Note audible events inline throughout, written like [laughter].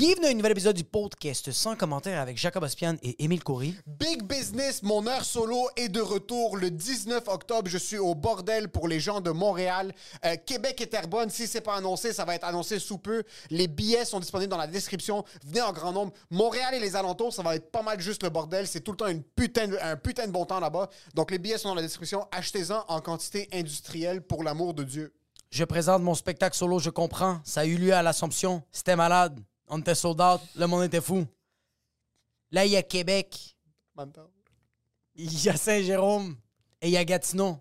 Bienvenue à un nouvel épisode du podcast sans commentaire avec Jacob Ospian et Émile Coury. Big Business, mon heure solo est de retour le 19 octobre. Je suis au bordel pour les gens de Montréal. Euh, Québec et Terrebonne, si c'est pas annoncé, ça va être annoncé sous peu. Les billets sont disponibles dans la description. Venez en grand nombre. Montréal et les alentours, ça va être pas mal juste le bordel. C'est tout le temps une putain de- un putain de bon temps là-bas. Donc les billets sont dans la description. Achetez-en en quantité industrielle pour l'amour de Dieu. Je présente mon spectacle solo, je comprends. Ça a eu lieu à l'Assomption. C'était malade. On était sold out. Le monde était fou. Là, il y a Québec. Il y a Saint-Jérôme. Et il y a Gatineau.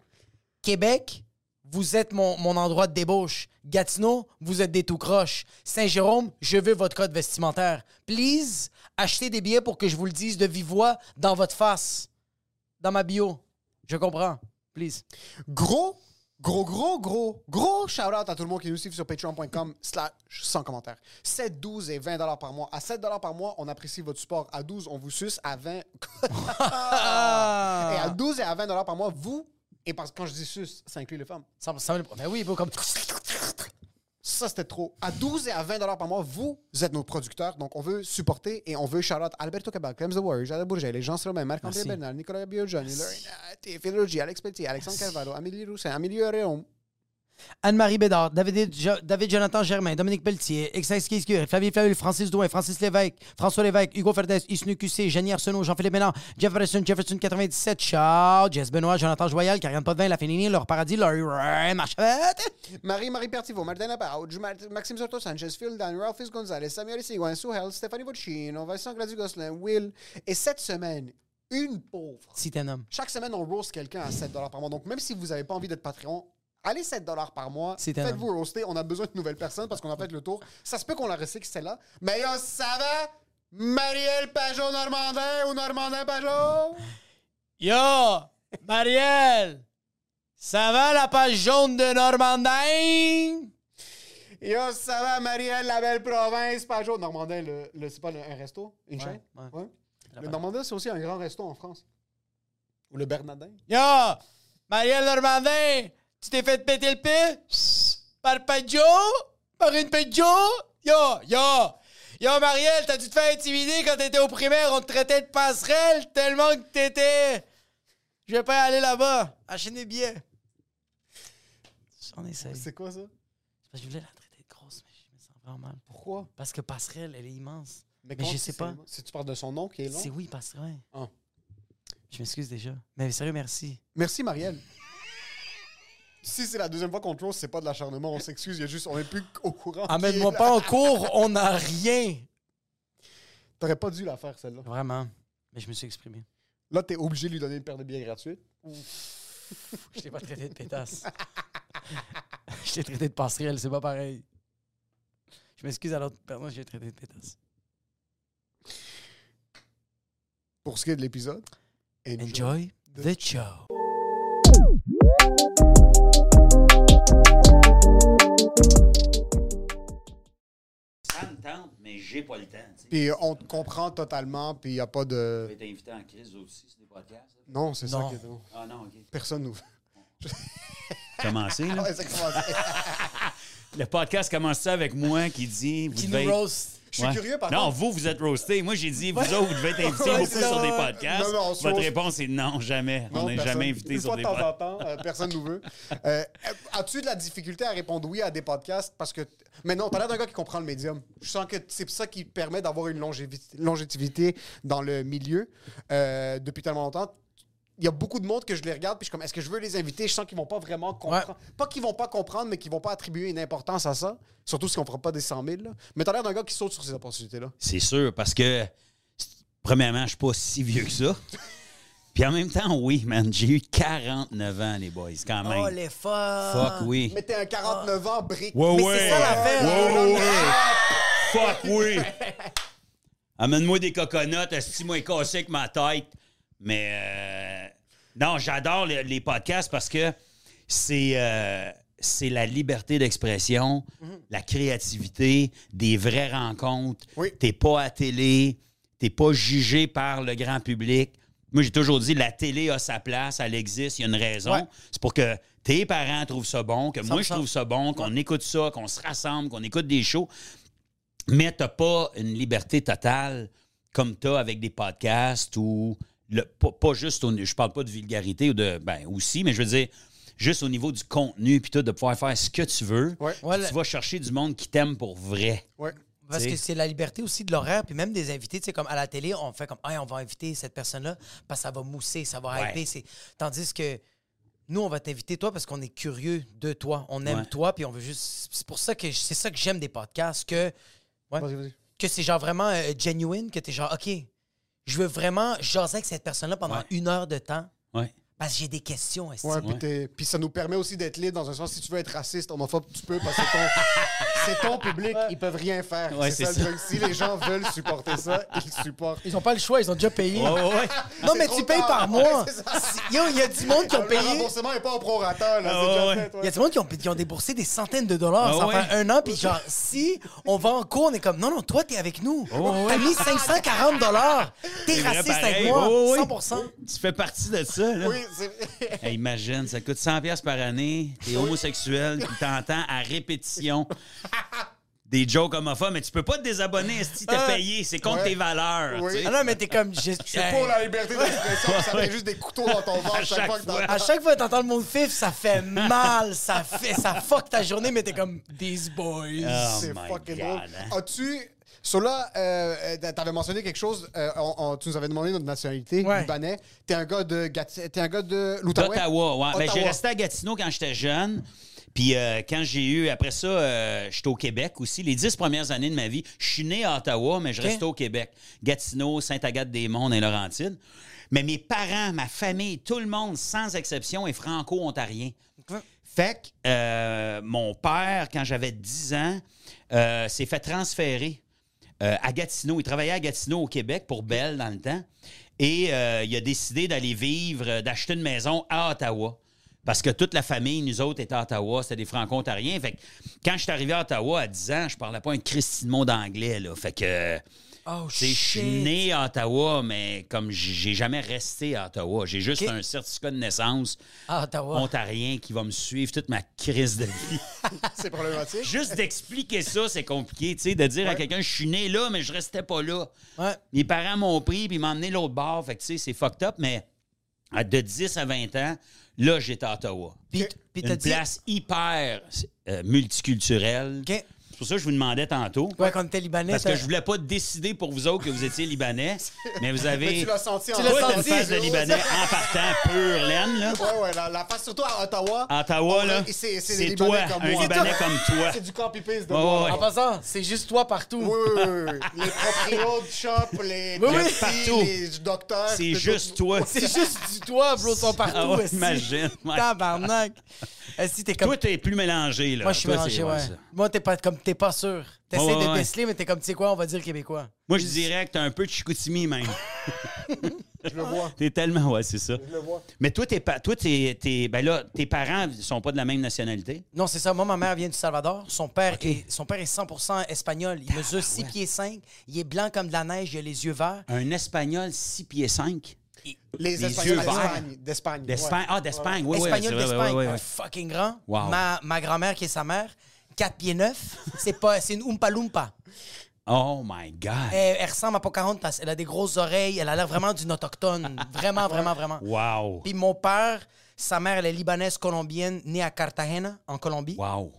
Québec, vous êtes mon, mon endroit de débauche. Gatineau, vous êtes des tout croches. Saint-Jérôme, je veux votre code vestimentaire. Please, achetez des billets pour que je vous le dise de vive voix dans votre face. Dans ma bio. Je comprends. Please. Gros, gros, gros, gros, gros shout-out à tout le monde qui nous suit sur patreon.com slash sans commentaire. 7, 12 et 20 dollars par mois. À 7 dollars par mois, on apprécie votre support. À 12, on vous suce. À 20... [laughs] et à 12 et à 20 dollars par mois, vous... Et parce que quand je dis suce, ça inclut les femmes. Ça, ça, ben oui, bro, comme... Ça, c'était trop. À 12 et à 20 dollars par mois, vous êtes nos producteurs. Donc, on veut supporter et on veut shout-out Alberto Cabal, Clem The Warrior, Jada Bourget, les Jean Romain, Marc-André Merci. Bernard, Nicolas Bioggiani, Lorena T, Phil Rogier, Alex Petit, Alexandre Carvalho, Amélie Roussin, Amélie Réaume, Anne-Marie Bédard, David, David Jonathan Germain, Dominique Pelletier, Kiskur, Flavie Flaville, Francis Douin, Francis Lévesque, François Lévesque, Hugo Ferdès, Isnu QC, Jenny Arsenault, Jean-Philippe Ménard, Jefferson, Jefferson 97, Charles, Jess Benoît, Jonathan Joyal, Karianne Potvin, La Fénini, Laure Paradis, Laurie Ray. Marie-Marie Pertivo, Martin Lapauge, Mart- Maxime Soto Sanchez, Phil Dan, Ralphis Gonzalez, Samuel Sigouin, Souhel, Stéphanie Vocino, Vincent Gladu-Gosselin, Will. Et cette semaine, une pauvre. Si t'es un homme. Chaque semaine, on roast quelqu'un à 7 par mois. Donc, même si vous n'avez pas envie d'être Patreon, allez 7 par mois. Faites-vous roaster. On a besoin de nouvelles personnes parce qu'on a fait le tour. Ça se peut qu'on la recycle, celle-là. Mais yo, ça va? Marielle Pajot Normandin ou Normandin Pajot? Yo, Marielle, ça va la page jaune de Normandin? Yo, ça va, Marielle, la belle province, Pajot. Normandin, le, le- c'est pas le- un resto? Une Ouais, chaîne? ouais. Le Normandin, c'est aussi un grand resto en France. Ou le Bernardin. Yo, Marielle Normandin, tu t'es fait péter le pied? Par Pajot? Par une Pajot? Yo, yo, yo, Marielle, t'as dû te faire intimider quand t'étais au primaire, on te traitait de passerelle tellement que t'étais... Je vais pas y aller là-bas, acheter des billets. J'en essaye. C'est quoi ça? Parce que je voulais la traiter de grosse, mais je me sens vraiment mal. Pourquoi? Parce que passerelle, elle est immense. Mais, comment je sais pas. Si tu parles de son nom qui est long. C'est oui, passerelle. Ah. Je m'excuse déjà. Mais sérieux, merci. Merci, Marielle. Si c'est la deuxième fois qu'on te roast, c'est pas de l'acharnement, on s'excuse, il y a juste, on est plus au courant. Amène-moi [laughs] pas en cours, on n'a rien. T'aurais pas dû la faire, celle-là. Vraiment. Mais je me suis exprimé. Là, t'es obligé de lui donner une paire de billets gratuite. [laughs] Je t'ai pas traité de pétasse. [laughs] je t'ai traité de passerelle, c'est pas pareil. Je m'excuse à l'autre personne, je l'ai traité de pétasse. Pour ce qui est de l'épisode, Enjoy the show. Ça me tente, mais j'ai pas le temps. tu sais. Puis on te comprend totalement, puis il n'y a pas de. vais être invité en crise aussi sur des podcasts. là. Non, c'est ça Non. qui est drôle. Ah non, OK. Personne nous. [laughs] Commencé, là. Ouais, c'est commencé. [laughs] Le podcast commence ça avec moi qui dit. Vous Qui devez nous être- roast. Je suis Ouais. curieux, par non, contre. vous, vous êtes roasté. Moi, j'ai dit, vous autres, vous devez être invités [laughs] beaucoup sur des podcasts. Non, non, Votre réponse est non, jamais. on n'est jamais invité sur des de temps en podcasts. temps, euh, personne nous veut. Euh, As-tu de la difficulté à répondre oui à des podcasts? Parce que. Mais non, t'as l'air d'un gars qui comprend le médium. Je sens que c'est ça qui permet d'avoir une longévi- longévité dans le milieu euh, depuis tellement longtemps. Il y a beaucoup de monde que je les regarde, puis je suis comme, est-ce que je veux les inviter? Je sens qu'ils vont pas vraiment comprendre. Pas qu'ils vont pas comprendre, mais qu'ils vont pas attribuer une importance à ça. Surtout si on fera pas des 100 000. là. Mais t'as l'air d'un gars qui saute sur ces opportunités-là. C'est sûr, parce que, premièrement, je suis pas si vieux que ça. [laughs] Puis en même temps, oui, man, j'ai eu 49 ans, les boys, quand même. Oh, les fuck. Fuck, oui. Mais t'es un 49 ans, brique. Ouais, Mais ouais. c'est ça l'affaire. Ouais, ouais, ouais. [laughs] Fuck, oui. [laughs] Amène-moi des coconuts, esti-moi cassé avec ma tête? Mais euh, non, j'adore les, les podcasts parce que c'est euh, c'est la liberté d'expression, la créativité, des vraies rencontres. Oui. T'es pas à télé, t'es pas jugé par le grand public. Moi, j'ai toujours dit, la télé a sa place, elle existe, il y a une raison. Ouais. C'est pour que tes parents trouvent ça bon, que moi, je 100%. trouve ça bon, qu'on écoute ça, qu'on se rassemble, qu'on écoute des shows. Mais t'as pas une liberté totale comme t'as avec des podcasts ou le, pas, pas juste au, je parle pas de vulgarité ou de ben aussi, mais je veux dire juste au niveau du contenu puis tout de pouvoir faire ce que tu veux. Ouais. Ouais, tu vas chercher du monde qui t'aime pour vrai. Ouais. Parce que c'est la liberté aussi de l'horaire, puis même des invités, tu sais, comme à la télé, on fait comme, hey, on va inviter cette personne-là, parce que ça va mousser, ça va Ouais. hyper. c'est- Tandis que nous, on va t'inviter, toi, parce qu'on est curieux de toi. On aime Ouais. toi, puis on veut juste. C'est pour ça que c'est ça que j'aime des podcasts, Ouais. Que c'est genre vraiment euh, genuine, que t'es genre, OK, je veux vraiment jaser avec cette personne-là pendant Ouais. une heure de temps, Ouais. Parce que j'ai des questions. esti. Ouais, puis t'es- puis ça nous permet aussi d'être libre dans un sens. Si tu veux être raciste, homophobe, tu peux parce que c'est ton, [laughs] c'est ton public. Ils peuvent rien faire. Ouais, c'est ça, c'est le truc. Si les gens veulent supporter ça, ils supportent. Ils ont pas le choix, ils ont déjà payé. Ouais, ouais, ouais. [laughs] Non, mais tu payes tard. par mois. Yo, il y a du monde qui ont Le payé. remboursement n'est pas au prorata. Là, Ah. Il y a du monde qui ont, qui ont déboursé des centaines de dollars. Ah ça ouais? fait un an, puis genre, si on va en cours, on est comme, non, non, toi, t'es avec nous. Oh, T'as mis 540 dollars. T'es raciste avec moi, Oh, oui. 100 Tu fais partie de ça, là. Oui, Hey, imagine, ça coûte 100 pièces par année. T'es homosexuel, puis t'entends à répétition [laughs] des jokes homophobes, mais tu peux pas te désabonner si t'as Ah. payé. C'est contre Ouais. tes valeurs. Oui. tu sais. Ah non, mais t'es comme. je- [laughs] c'est pour la liberté d'expression. Ça fait juste des couteaux dans ton ventre À chaque, chaque fois que fois. À chaque fois que t'entends le mot fif, ça fait mal, ça fait, ça fuck ta journée, mais t'es comme these boys. Oh c'est my fucking God, drôle. hein. As-tu. Sur là, euh, euh, t'avais mentionné quelque chose. euh, on- on- tu nous avais demandé notre nationalité, Ouais. libanais. T'es un gars de Gati- T'es un gars de l'Outaouais? D'Ottawa, ouais. Ben, j'ai Ottawa. resté à Gatineau quand j'étais jeune. Puis euh, quand j'ai eu, après ça, euh, j'étais au Québec aussi. Les dix premières années de ma vie, je suis né à Ottawa, mais je restais au Québec. Gatineau, Sainte-Agathe-des-Monts, et Laurentides. Mais mes parents, ma famille, tout le monde, sans exception, est franco-ontarien. Fait que euh, mon père, quand j'avais 10 ans, euh, s'est fait transférer euh, à Gatineau. Il travaillait à Gatineau au Québec pour Bell dans le temps. Et euh, il a décidé d'aller vivre, euh, d'acheter une maison à Ottawa. Parce que toute la famille, nous autres, était à Ottawa. C'était des franco-ontariens. Fait que quand je suis arrivé à Ottawa à 10 ans, je parlais pas un Christy de mot d'anglais. Là. Fait que. Oh Je suis né à Ottawa, mais comme j'ai jamais resté à Ottawa, j'ai juste un certificat de naissance Ottawa. ontarien qui va me suivre toute ma crise de vie. [laughs] C'est problématique. juste d'expliquer ça, c'est compliqué, tu sais, de dire à quelqu'un, je suis né là, mais je restais pas là. Ouais. Mes parents m'ont pris, puis ils m'ont emmené l'autre bord, fait que tu sais, c'est fucked up, mais de 10 à 20 ans, là, j'étais à Ottawa. Puis, Une place hyper euh, multiculturelle. C'est pour ça que je vous demandais tantôt. Ouais, quand t'étais libanais. Parce que je voulais pas décider pour vous autres que vous étiez libanais, [laughs] mais vous avez. Mais tu l'as senti en Tu l'as Toi, t'as senti, une face de libanais en partant pure laine, là. Ouais, ouais, la, la face surtout à Ottawa. À Ottawa, On là. c'est- c'est des C'est Libanais toi, comme un moi. Libanais comme toi. [laughs] C'est du copy-paste de Ouais, moi. ouais, En passant, c'est juste toi partout. Oui, oui, oui. Les [laughs] proprios de shop, les Oui, oui. taxis, Partout. les docteurs. C'est juste toi. C'est juste du toi, bro, sont partout. Ah imagine. Tabarnak. Si t'es comme. Toi, t'es plus mélangé, là. Moi, je suis mélangé, ouais. Moi, t'es pas comme t'es pas sûr. T'essaies Ouais, ouais, de ouais. déceler, mais t'es comme, tu sais quoi, on va dire québécois. Moi, je dirais que t'as un peu de Chicoutimi, même. [laughs] Je le vois. [laughs] T'es tellement... Ouais, c'est ça. Je le vois. Mais toi, t'es pas... toi t'es, t'es- ben là, tes parents sont pas de la même nationalité? Non, c'est ça. Moi, ma mère vient du Salvador. Son père, est, son père est 100% espagnol. Il mesure 6 pieds 5. Il est blanc comme de la neige. Il a les yeux verts. Un Espagnol 6 pieds 5. Les Les Espagnols yeux verts. d'Espagne. D'Espagne. D'Espagne. ouais. Ah, d'Espagne. Oui, oui, espagnol c'est vrai, d'Espagne. ouais, ouais, un ouais. fucking grand. Wow. Ma, ma grand-mère, qui est sa mère, 4 pieds 9. C'est pas, c'est une Oompa Loompa. Oh my God. Elle, elle ressemble à Pocahontas. Elle a des grosses oreilles. Elle a l'air vraiment d'une autochtone. Vraiment, vraiment, vraiment. Wow. Puis mon père, sa mère, elle est libanaise colombienne, née à Cartagena, en Colombie. Wow.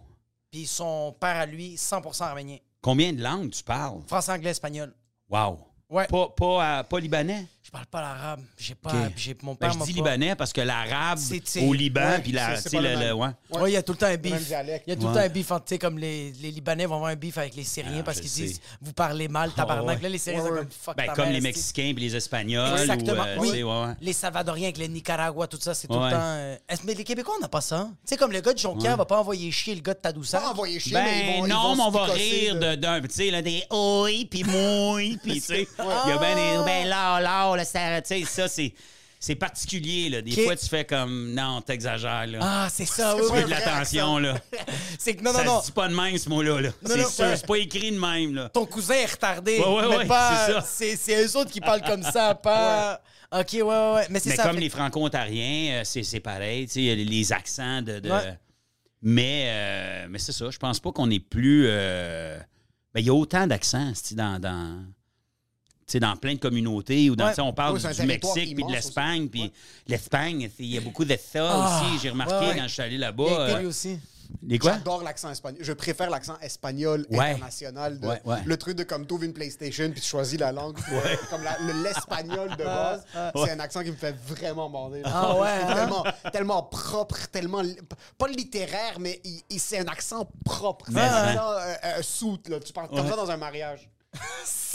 Puis son père à lui, 100% arménien. Combien de langues tu parles? Français, anglais, espagnol. Wow. Ouais. Pas, pas, euh, pas libanais? Je parle pas l'arabe. J'ai pas. J'ai- mon Ben, père je dis pas- libanais parce que l'arabe au Liban, ouais, puis la, c'est- même. ouais. Ouais, il y a tout le temps un dialecte. Il y a tout le temps un beef entre, tu sais, comme les, les Libanais vont avoir un beef avec les Syriens Ah, parce qu'ils disent vous parlez mal, tabarnak. ouais. Là, les Syriens Ouais, sont ouais. comme fuck Ben, ta comme mère, les. Mexicains puis les Espagnols. Exactement. Ou, euh, oui. Les Salvadoriens avec le Nicaragua, tout ça, c'est tout le temps. euh, est-ce- Mais les Québécois, on n'a pas ça. Tu sais, comme le gars de Jonquière va pas envoyer chier le gars de Tadoussac. Pas envoyer chier, mais Ben ils non, mais on va rire d'un, tu sais, là, des oi, puis moi, puis tu sais, il y a des, là, là, ça, tu sais, ça, c'est, c'est particulier, là. Des fois, tu fais comme, non, t'exagères, là. Ah, c'est ça, oui, Tu fais de l'attention, là. [laughs] C'est que non, ça non, non. se dit pas de même, ce mot-là, là. C'est sûr, ouais. c'est pas écrit de même, là. Ton cousin est retardé. Ouais, ouais, mais ouais, pas. c'est ça. C'est eux autres qui parlent comme ça, pas. Ok, ouais, ouais, ouais. Mais c'est Mais ça. comme fait- les franco-ontariens, euh, c'est, c'est pareil, tu sais, il y a les, accents de... Mais, euh, mais c'est ça, je pense pas qu'on est plus... euh, Ben, il y a autant d'accents, dans... dans plein de communautés, ou dans, Ouais. on parle Oui, du Mexique puis de l'Espagne, puis Ouais. l'Espagne, il y a beaucoup de ça Ah, aussi. J'ai remarqué ouais, ouais. quand je suis allé là-bas. euh, aussi. les quoi? J'adore l'accent espagnol. Je préfère l'accent espagnol Ouais. international. de- Ouais, ouais. Le truc de comme tu ouvres une PlayStation puis tu choisis la langue. [laughs] Comme l'espagnol de base. C'est un accent qui me fait vraiment bander. Ah ouais, hein? tellement, tellement propre, tellement. Pas littéraire, mais c'est un accent propre. C'est un hein. accent euh, euh, soute, là. Tu parles comme ça dans un mariage. [laughs]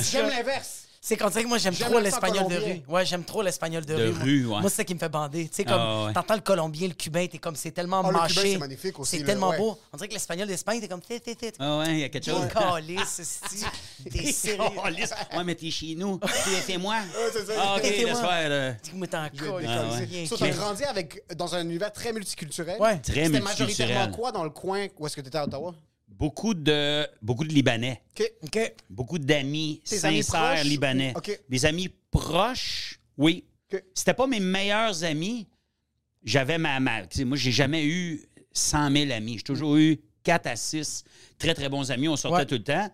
J'aime l'inverse. C'est qu'on dirait que moi, j'aime trop l'espagnol de rue. Ouais, j'aime trop l'espagnol de, De rue. ouais. Moi, c'est ça qui me fait bander. Tu sais, comme, Ah, ouais. t'entends le colombien, le cubain, t'es comme, c'est tellement Ah, le mâché. cubain, c'est magnifique aussi, C'est tellement ouais. beau. On dirait que l'espagnol d'Espagne, t'es comme, t'es, t'es, t'es. Ah ouais, il y a quelque chose. [laughs] [laughs] T'es. T'es sérieux. Oh, ouais, mais t'es chez nous. [laughs] C'est moi. c'est ça. Ah, OK, T'es laisse faire. Tu me t'en. Ah, que- t'as grandi avec, dans un univers très multiculturel. Ouais. Très C'était multiculturel. majoritairement quoi dans le coin où est-ce que tu étais à Ottawa? Beaucoup de, beaucoup de Libanais. OK. OK. Beaucoup d'amis Tes amis sincères proches? libanais. OK. Des amis proches, oui. OK. C'était pas mes meilleurs amis. J'avais ma. ma tu sais, moi, j'ai jamais eu 100 000 amis. J'ai toujours eu 4 à 6 très, très bons amis. On sortait Ouais. tout le temps.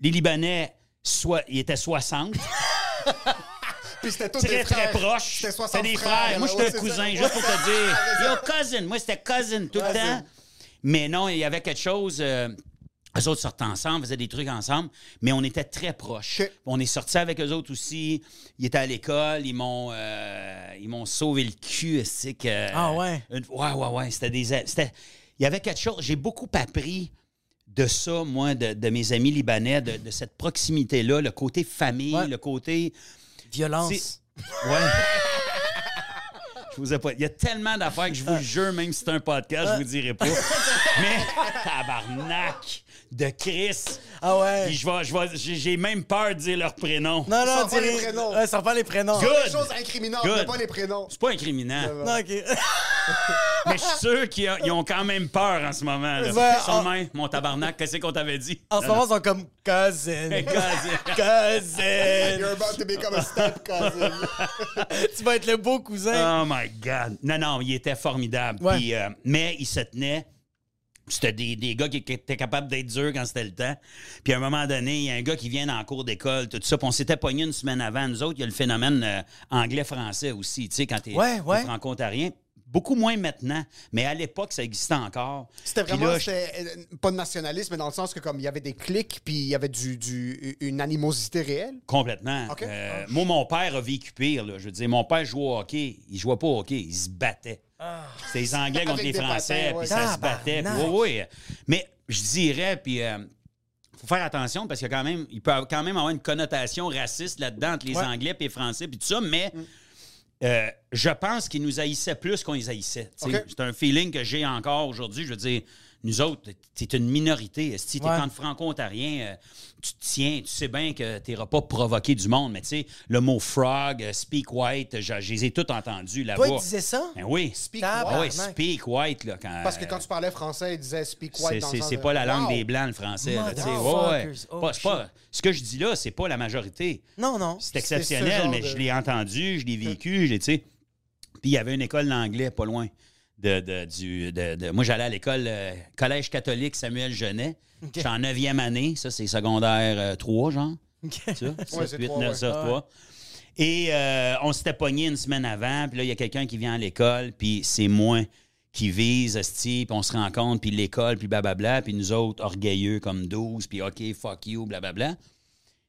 Les Libanais, soit, ils étaient 60. [laughs] Puis c'était tous très, des très frères. proches. C'était 60 C'était des frères. Moi, là, j'étais ouais, un c'est cousin, juste pour te dire. [laughs] Yo, cousin. Moi, c'était cousin tout le temps. Mais non, il y avait quelque chose. Euh, eux autres sortaient ensemble, faisaient des trucs ensemble, mais on était très proches. On est sortis avec eux autres aussi. Ils étaient à l'école, ils m'ont euh, ils m'ont sauvé le cul, c'est que Ah ouais? une- ouais ouais ouais, c'était des c'était il y avait quelque chose, j'ai beaucoup appris de ça moi de, de mes amis libanais de, de cette proximité là, le côté famille, Ouais. le côté Violence. c'est- Ouais. [laughs] Je vous ai pas. Il y a tellement d'affaires que je vous [laughs] jure, même si c'est un podcast, je vous dirai pas. [laughs] Mais tabarnak de Chris. Ah ouais. Puis je vais, je vais, j'ai même peur de dire leur prénom. Non, non, dis- les prénoms. Ouais, sors pas les prénoms. Good. Des choses incriminantes, Good. mais pas les prénoms. C'est pas incriminant. Non, OK. [laughs] Mais je suis sûr qu'ils ont, quand même peur en ce moment. Là. Ouais, en- mon tabarnak, qu'est-ce qu'on t'avait dit? En ce moment, ils sont comme cousin. [laughs] Cousin. [laughs] cousin. You're about to become a step cousin. tu vas être le beau cousin. Oh my God. Non, non, il était formidable. Ouais. Puis, euh, mais il se tenait. C'était des, des gars qui, qui étaient capables d'être durs quand c'était le temps. Puis à un moment donné, il y a un gars qui vient en cours d'école, tout ça. Puis on s'était pogné une semaine avant. Nous autres, il y a le phénomène euh, anglais-français aussi, tu sais, quand t'es Ouais, ouais. franco-ontarien. Beaucoup moins maintenant, mais à l'époque, ça existait encore. C'était vraiment, là, je- c'était, euh, pas de nationalisme, mais dans le sens que comme il y avait des clics, puis il y avait du, du, une animosité réelle. Complètement. Euh, moi, mon père a vécu pire. Là. Je veux dire, mon père jouait au hockey. Il jouait pas au hockey, il se battait. C'était les Anglais contre les Français, puis ça se battait. Puis, oui, oui. Mais je dirais, puis euh, faut faire attention parce quand même, il peut quand même avoir une connotation raciste là-dedans entre les Ouais. Anglais et les Français, puis tout ça, mais. Euh, je pense qu'ils nous haïssaient plus qu'on les haïssait. C'est un feeling que j'ai encore aujourd'hui. Je veux dire, nous autres, c'est une minorité. Si tu es Ouais. entre franco-ontariens, euh, tu te tiens, tu sais bien que tu n'iras pas provoquer du monde. Mais tu sais, le mot frog, euh, speak white, je, je les ai tous entendus là-bas. Toi, il disait ça? Ben oui. Speak. Ah oui, white. speak white. Là, quand, Parce que quand tu parlais français, il disait speak white c'est, de- pas la langue Wow. des Blancs, le français. là, tu. Ouais. Oh, Pas- c'est pas- ce que je dis là, c'est pas la majorité. Non, non. C'est ce exceptionnel, mais de- je l'ai entendu, je l'ai vécu, je l'ai, tu sais. Puis il y avait une école d'anglais pas loin de, de- du, de, de- moi, j'allais à l'école, euh, collège catholique Samuel Genet. J'étais en neuvième année. Ça, c'est secondaire euh, 3, genre. Ça, Ouais, c'est 8, trois, 9, ouais. ça, Ouais. 3. Et euh, on s'était pogné une semaine avant, puis là, il y a quelqu'un qui vient à l'école, puis c'est moi qui vise, puis on se rencontre, puis l'école, puis blablabla, puis nous autres, orgueilleux comme 12, puis OK, fuck you, blablabla.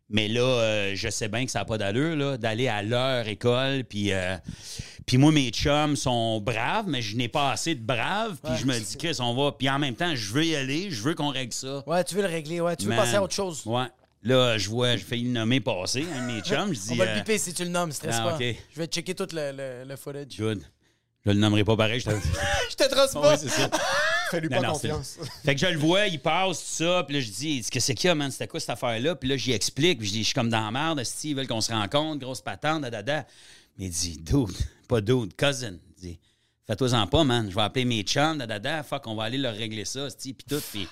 Mais là, euh, je sais bien que ça n'a pas d'allure, d'aller à leur école, puis... euh, puis moi, mes chums sont braves, mais je n'ai pas assez de braves, puis je me dis, Chris, on va... Puis en même temps, je veux y aller, je veux qu'on règle ça. Ouais, tu veux le régler, ouais. Tu veux passer à autre chose. Ouais. Là, je vois, je fais le nommer passer, un de mes chums, je [laughs] dis... On va euh, le biper si tu le nommes, stresse ah, pas. Je vais checker tout le, le, le footage. Good. Je le nommerai pas pareil. Je te... [laughs] Je te trace Ouais, pas. c'est ça. Fais-lui pas confiance. Fait que je le vois, il passe, tout ça. Puis là, je dis, que c'est qu'il y a, man? C'était quoi cette affaire-là? Puis là, j'y explique. Puis je dis, je suis comme dans la merde. esti, Ils veulent qu'on se rencontre, grosse patente, da, da, da. Mais il dit, dude, pas dude, cousin. Il dit, fais-toi-en pas, man. Je vais appeler mes chums, da, da, da. Fuck, on va aller leur régler ça, puis tout. Puis,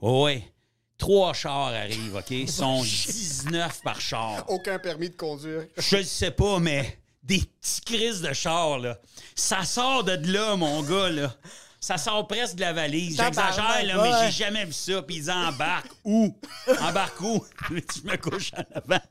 ouais, ouais. Trois chars arrivent, OK? Ils sont [laughs] 19 par char. Aucun permis de conduire. Je le sais pas, mais des petits crises de char, là. Ça sort de là, mon gars, là. Ça sort presque de la valise. J'exagère, là, mais j'ai jamais vu ça. Puis ils embarquent où? [laughs] Embarquent où? [laughs] je me couche en avant.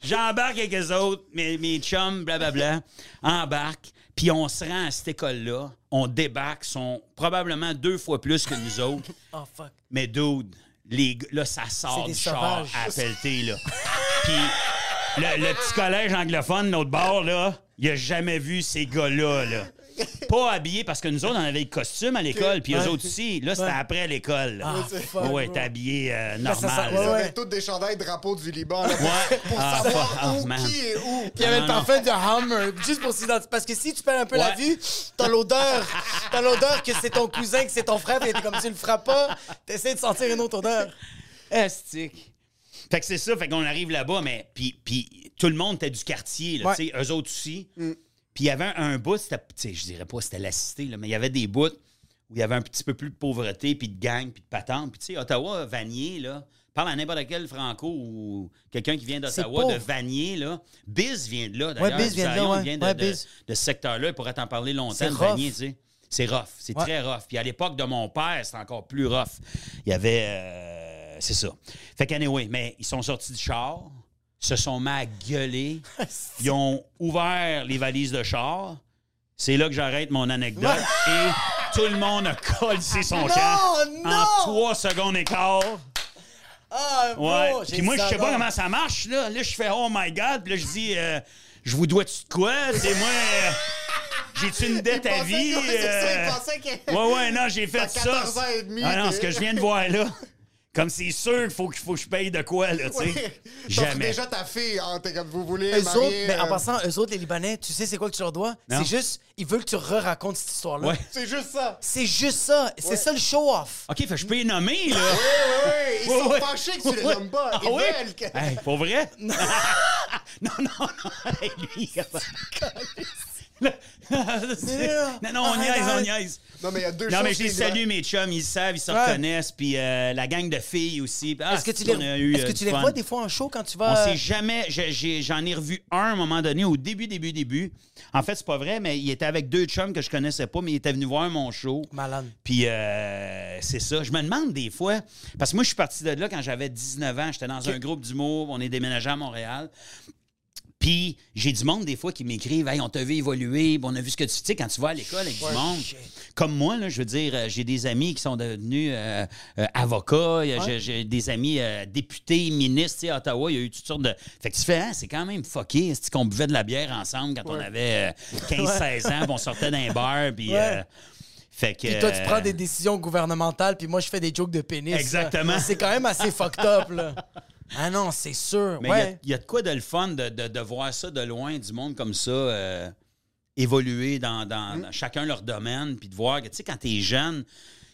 J'embarque avec eux autres, mes, mes chums, blablabla, embarquent. Puis on se rend à cette école-là. On débarque. sont probablement deux fois plus que nous autres. [laughs] Oh, fuck. Mais dude, les, là, ça sort du char à pelleter, là. Puis le, le petit collège anglophone, notre bord, là, il a jamais vu ces gars-là, là. Pas habillés, parce que nous autres, on avait le costume à l'école, puis eux autres aussi. Là, c'était après l'école. Ah, ouais, t'es habillé euh, normal. Ils avaient tous des chandails drapeaux du Liban là, Ouais. pour Ah, savoir. Ah, où, man. qui est où. Puis il y avait le parfum de Hummer, juste pour s'identifier. Parce que si tu perds un peu la vue, t'as l'odeur. T'as l'odeur que c'est ton cousin, que c'est ton frère, et t'es comme tu le frappes pas, t'essaies de sentir une autre odeur. Estique. Fait que c'est ça, fait qu'on arrive là-bas, mais puis, puis tout le monde était du quartier, là, Ouais. tu sais, eux autres aussi. Puis il y avait un bout, c'était, je dirais pas c'était la cité, là, mais il y avait des bouts où il y avait un petit peu plus de pauvreté, puis de gang, puis de patente. Puis tu sais, Ottawa, Vanier, là, parle à n'importe quel franco ou quelqu'un qui vient d'Ottawa, de Vanier, là. Biz vient de là, d'ailleurs. Biz vient de là, ouais. vient de, Ouais, de- Biz. de ce secteur-là, il pourrait t'en parler longtemps. Vanier, tu sais. C'est rough, c'est Ouais. très rough. Puis à l'époque de mon père, c'était encore plus rough. Il y avait. euh, c'est ça. Fait qu'anyway, mais ils sont sortis du char, se sont mis à gueuler, [laughs] ils ont ouvert les valises de char. C'est là que j'arrête mon anecdote. Et tout le monde a collé son camp en trois secondes et quart. Ah, bro, Ouais. Puis moi, je sais ça pas comment ça marche, là. Là, je fais Oh my God. Puis là, je dis euh, Je vous dois-tu de quoi? C'est moi. euh, J'ai-tu une dette à vie? que- ça, Euh, que- Ouais, ouais, non, j'ai fait ça. 14 ans et demi, Ah non, ce que je viens de voir là. [laughs] Comme c'est sûr qu'il faut, qu'il faut que je paye de quoi, là, tu sais. Ouais. Jamais. déjà ta fille, hein, t'es comme vous voulez. Eux marier, autres, mais en euh, passant, eux autres, les Libanais, tu sais c'est quoi que tu leur dois? Non. C'est juste, ils veulent que tu re-racontes cette histoire-là. Ouais. C'est juste ça. C'est juste ça. C'est ça le show-off. OK, fait que je peux les nommer, là. Ouais, ouais, ouais. Ils Ouais, sont ouais. fâchés que tu les Ouais. nommes pas. Ah Ils ouais? veulent que... Hey, pour vrai? [laughs] [laughs] non, non, non. Hey, lui, [laughs] non, non, on niaise, on niaise. Non, mais il y a deux Non, mais je les salue, mes chums, ils le savent, ils se Ouais. reconnaissent, puis euh, la gang de filles aussi. Ah, Est-ce que tu les, on a eu, est-ce euh, que du tu les fun. revois des fois en show quand tu On vas. s'est jamais. j'ai- j'ai- J'en ai revu un à un moment donné, au début, début, début. En fait, c'est pas vrai, mais il était avec deux chums que je connaissais pas, mais il était venu voir mon show. Malade. Puis euh, c'est ça. Je me demande des fois, parce que moi, je suis parti de là quand j'avais 19 ans. J'étais dans un groupe d'humour, on est déménagé à Montréal. Puis j'ai du monde des fois qui m'écrivent Hey, on t'a vu évoluer, on a vu ce que tu sais quand tu vas à l'école avec du monde. Comme moi, là, je veux dire, euh, j'ai des amis qui sont devenus euh, euh, avocats, j'ai- des amis euh, députés, ministres, tu sais, à Ottawa, il y a eu toutes sortes de. Fait que tu fais, ah, c'est quand même fucké, c'est qu'on buvait de la bière ensemble quand on avait euh, 15-16 ans, puis on sortait d'un bar, puis. Ouais. fait que. Puis toi, tu prends des décisions gouvernementales, puis moi, je fais des jokes de pénis. Exactement. C'est quand même assez fucked up, là. [laughs] Ah non, c'est sûr. Mais il y a- ouais. il y, a de quoi de le fun de, de- de voir ça de loin, du monde comme ça, euh, évoluer dans, dans- Mm. dans chacun leur domaine, puis de voir que, tu sais, quand t'es jeune,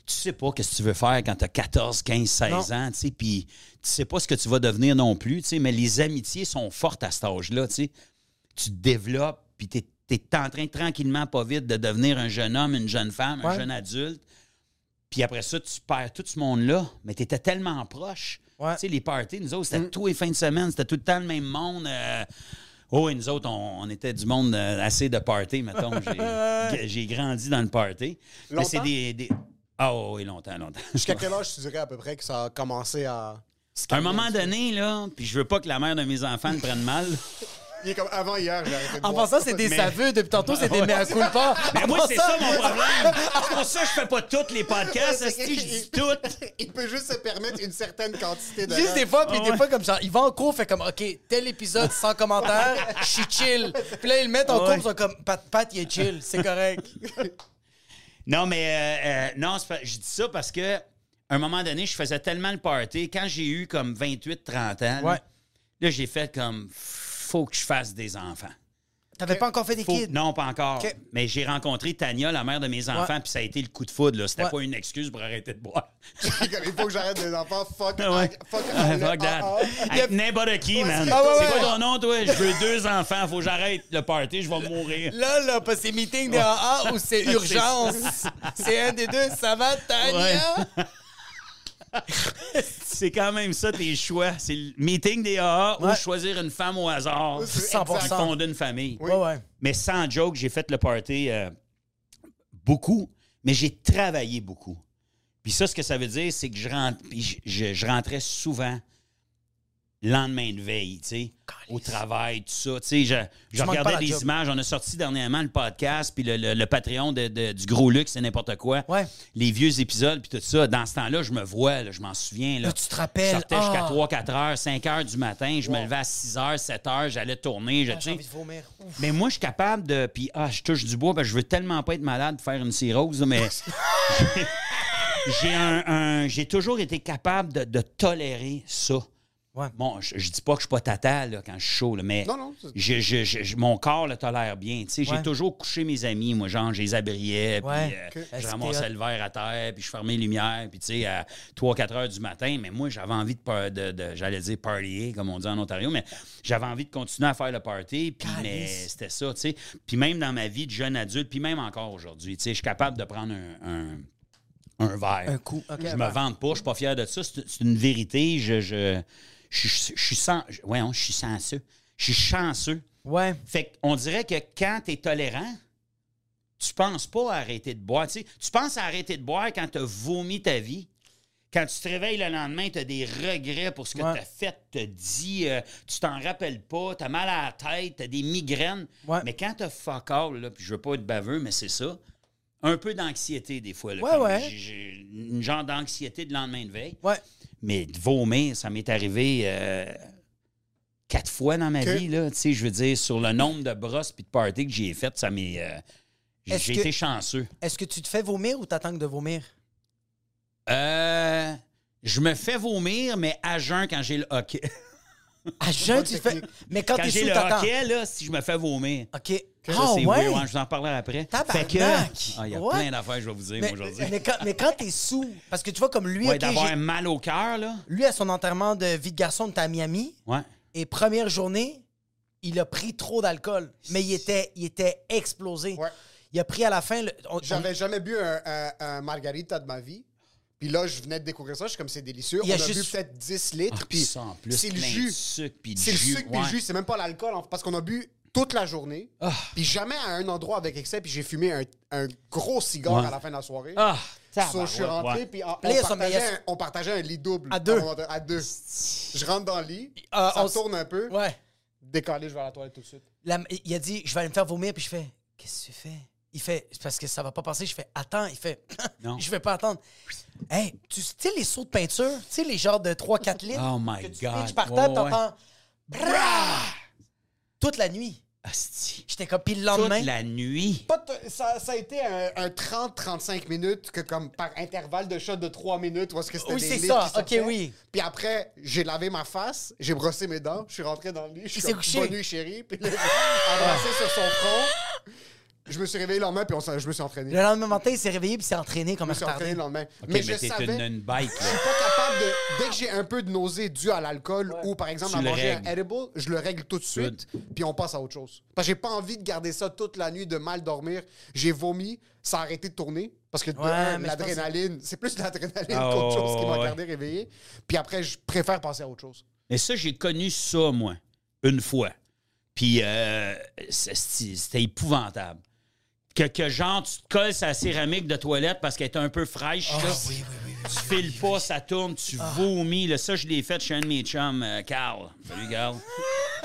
tu sais pas ce que tu veux faire quand t'as 14, 15, 16 Non. ans, tu sais, puis tu sais pas ce que tu vas devenir non plus, tu sais, mais les amitiés sont fortes à cet âge-là, tu sais. Tu te développes, puis t'es es en train, tranquillement, pas vite, de devenir un jeune homme, une jeune femme, un jeune adulte. Puis après ça, tu perds tout ce monde-là, mais tu étais tellement proche. Ouais. Tu sais, les parties, nous autres, c'était tous les fins de semaine, c'était tout le temps le même monde. euh, Oh, et nous autres, on, on était du monde euh, assez de party, mettons. [laughs] J'ai- grandi dans le party. Mais c'est Longtemps? des, des- Ah oui, longtemps, longtemps. Jusqu'à quel [laughs] âge tu dirais à peu près que ça a commencé à. À un moment donné, là, puis je veux pas que la mère de mes enfants le prenne mal. [laughs] Il est comme avant hier, j'ai arrêté de En boire. passant, c'est des Mais- saveux. Depuis tantôt, c'est des mea culpa. Mais moi, c'est ça mon [laughs] problème. C'est pour ça que je fais pas tous les podcasts. [laughs] esti, je dis tout. Il peut juste se permettre une certaine quantité de. Juste des fois, puis Ah des ouais. fois, comme genre, il va en cours, fait comme, OK, tel épisode sans commentaire, je suis chill. Puis là, ils le mettent en Ouais. cours, ils sont comme, Pat, Pat, il est chill, c'est correct. [laughs] Non, mais euh, euh, non, c'est pas- je dis ça parce que à un moment donné, je faisais tellement le party. Quand j'ai eu comme 28-30 ans, là, Ouais. là, j'ai fait comme faut que je fasse des enfants. T'avais pas encore fait des Faut- kids? Non, pas encore. Mais j'ai rencontré Tania, la mère de mes enfants, Ouais. puis ça a été le coup de foudre. C'était Ouais. pas une excuse pour arrêter de boire. [laughs] il faut que j'arrête des enfants. Fuck. Ouais. Fuck. Fuck [laughs] that. Avec n'importe qui, man. Ah ouais, c'est ouais. quoi ton nom, toi? Je veux deux enfants. Faut que j'arrête le party. Je vais mourir. Là, là, pas c'est meeting des AA ou c'est [laughs] urgence? c'est un des deux. Ça va, Tania? C'est quand même ça tes choix. C'est le meeting des AA ou choisir une femme au hasard. 100%. Puis fonder une famille. Ouais, ouais. Mais sans joke, j'ai fait le party euh, beaucoup, mais j'ai travaillé beaucoup. Puis ça, ce que ça veut dire, c'est que je, rentre, puis je, je- je rentrais souvent lendemain de veille, tu sais, au travail, tout ça. Tu sais, je, je regardais des job. images. On a sorti dernièrement le podcast, puis le, le- le Patreon de- de- du Gros Luxe, c'est n'importe quoi. Ouais. Les vieux épisodes, puis tout ça. Dans ce temps-là, je me vois, là, je m'en souviens. Là, Là, tu te rappelles. Je sortais jusqu'à Ah. 3, 4 heures, 5 heures du matin. Je me levais à 6 heures, 7 heures, j'allais tourner. je- Ah, envie de vomir. Ouf. Mais moi, je suis capable de. Puis, ah, je touche du bois, je veux tellement pas être malade pour faire une cirrhose, mais. [laughs] j'ai- j'ai un, un- j'ai toujours été capable de, de tolérer ça. Ouais. Bon, je, je dis pas que je suis pas tata là, quand je suis chaud, là, mais Non, non, je- mon corps le tolère bien. Ouais. J'ai toujours couché mes amis, moi, genre, je les abriais, puis euh, je ramassais le verre à terre, puis je fermais les lumières, puis tu sais, à 3-4 heures du matin, mais moi, j'avais envie de, de, de- j'allais dire partyer, comme on dit en Ontario, mais j'avais envie de continuer à faire le party, puis mais c'était ça, tu sais. Puis même dans ma vie de jeune adulte, puis même encore aujourd'hui, tu sais, je suis capable de prendre un, un, un verre. Un coup. Je me vante pas, je suis pas fier de ça, c'est c'est une vérité, je... je je, je, je suis sans, je- suis chanceux. Je suis chanceux. Ouais. Fait qu'on dirait que quand tu es tolérant, tu penses pas à arrêter de boire. Tu, sais, tu penses à arrêter de boire quand tu as vomi ta vie. Quand tu te réveilles le lendemain, tu as des regrets pour ce que Ouais. tu as fait, tu dit, euh, tu t'en rappelles pas, tu as mal à la tête, tu as des migraines. Ouais. Mais quand tu as fuck all, là, puis je veux pas être baveux, mais c'est ça, un peu d'anxiété des fois. là, Ouais, ouais. j'ai- J'ai une genre d'anxiété de lendemain de veille. Ouais. Mais de vomir, ça m'est arrivé euh, quatre fois dans ma Que- vie. Là, Tu sais, je veux dire, sur le nombre de brosses puis de parties que j'ai faites, ça m'est. euh, j'ai que- été chanceux. Est-ce que tu te fais vomir ou t'attends de vomir? Euh, je me fais vomir, mais à jeun quand j'ai le hockey. [laughs] À jeun, tu te fais. Mais quand, Quand t'es j'ai sous, le t'attends. hockey, là, si je me fais vomir. OK. Ça, Ah, c'est ouais? weird, ouais, je vous en parlerai après. Tabarnak! Fait que. Ah, Il y a Ouais. plein d'affaires que je vais vous dire Mais, moi, aujourd'hui. mais quand, mais quand t'es sous, parce que tu vois, comme lui, Ouais, d'avoir j'ai- un mal au cœur, là. lui, à son enterrement de vie de garçon, t'es à Miami, Ouais. et première journée, il a pris trop d'alcool. Mais il était, il était explosé. Ouais. Il a pris à la fin. le- on- on- J'avais jamais bu un, un- un margarita de ma vie. Puis là, je venais de découvrir ça. Je suis comme, c'est délicieux. Il y a On a juste- bu peut-être 10 litres. Ah, puis ça, en plus, c'est le plein de jus. sucre, puis de C'est le jus, sucre puis ouais. le jus. C'est même pas l'alcool. en- Parce qu'on a bu toute la journée. Ah. Puis jamais à un endroit avec excès. Puis j'ai fumé un, un gros cigare Ouais. à la fin de la soirée. Ah! So, je suis tabarouette, rentré, ouais. puis on, mais il y partageait un, on partageait un lit double. À deux. moment À deux. Je rentre dans le lit, Euh, ça on s- tourne un peu, Ouais. décalé, je vais à la toilette tout de suite. La- il a dit, je vais aller me faire vomir, puis je fais, qu'est-ce que tu fais? Il fait, parce que ça va pas passer. Je fais, attends. Il fait, [laughs] Non. je vais pas attendre. Hey, tu tu sais, les sauts de peinture, tu sais, les genres de 3-4 litres. Oh my que tu God. pitches par terre, ouais. t'entends. Toute la nuit. J'étais comme, puis le lendemain. Toute la nuit. Pas ça, ça a été un, un 30-35 minutes, que comme par intervalle de shot de 3 minutes, où est-ce que c'était Oui, des c'est litres ça. Ok, oui. Puis après, j'ai lavé ma face, j'ai brossé mes dents, je suis rentré dans le lit, je suis comme, couché. bonne nuit chérie, puis embrassé sur son front. Je me suis réveillé le lendemain, puis on s'en- je me suis entraîné. Le lendemain matin, il s'est réveillé, puis il s'est entraîné comme Je un me suis entraîné retardé. le lendemain. OK, mais mais, je t'es savais... une, une bike, Je là. suis pas capable de. Dès que j'ai un peu de nausée due à l'alcool ou par exemple Tu à le manger règles. un edible, je le règle tout de suite, puis on passe à autre chose. Parce que j'ai pas envie de garder ça toute la nuit, de mal dormir. J'ai vomi, ça a arrêté de tourner. Parce que de Ouais, un, mais je pense que- l'adrénaline, c'est plus l'adrénaline Ah, [laughs] qu'autre chose qui m'a ouais. gardé réveillé. Puis après, je préfère passer à autre chose. Mais ça, j'ai connu ça, moi, une fois. Puis euh, c'est- c'était épouvantable. Que, que genre, tu te colles sa céramique de toilette parce qu'elle est un peu fraîche. là. Tu files pas, ça tourne, tu vomis. Là, ça, je l'ai fait chez un de mes chums, euh, Carl. Salut, Carl.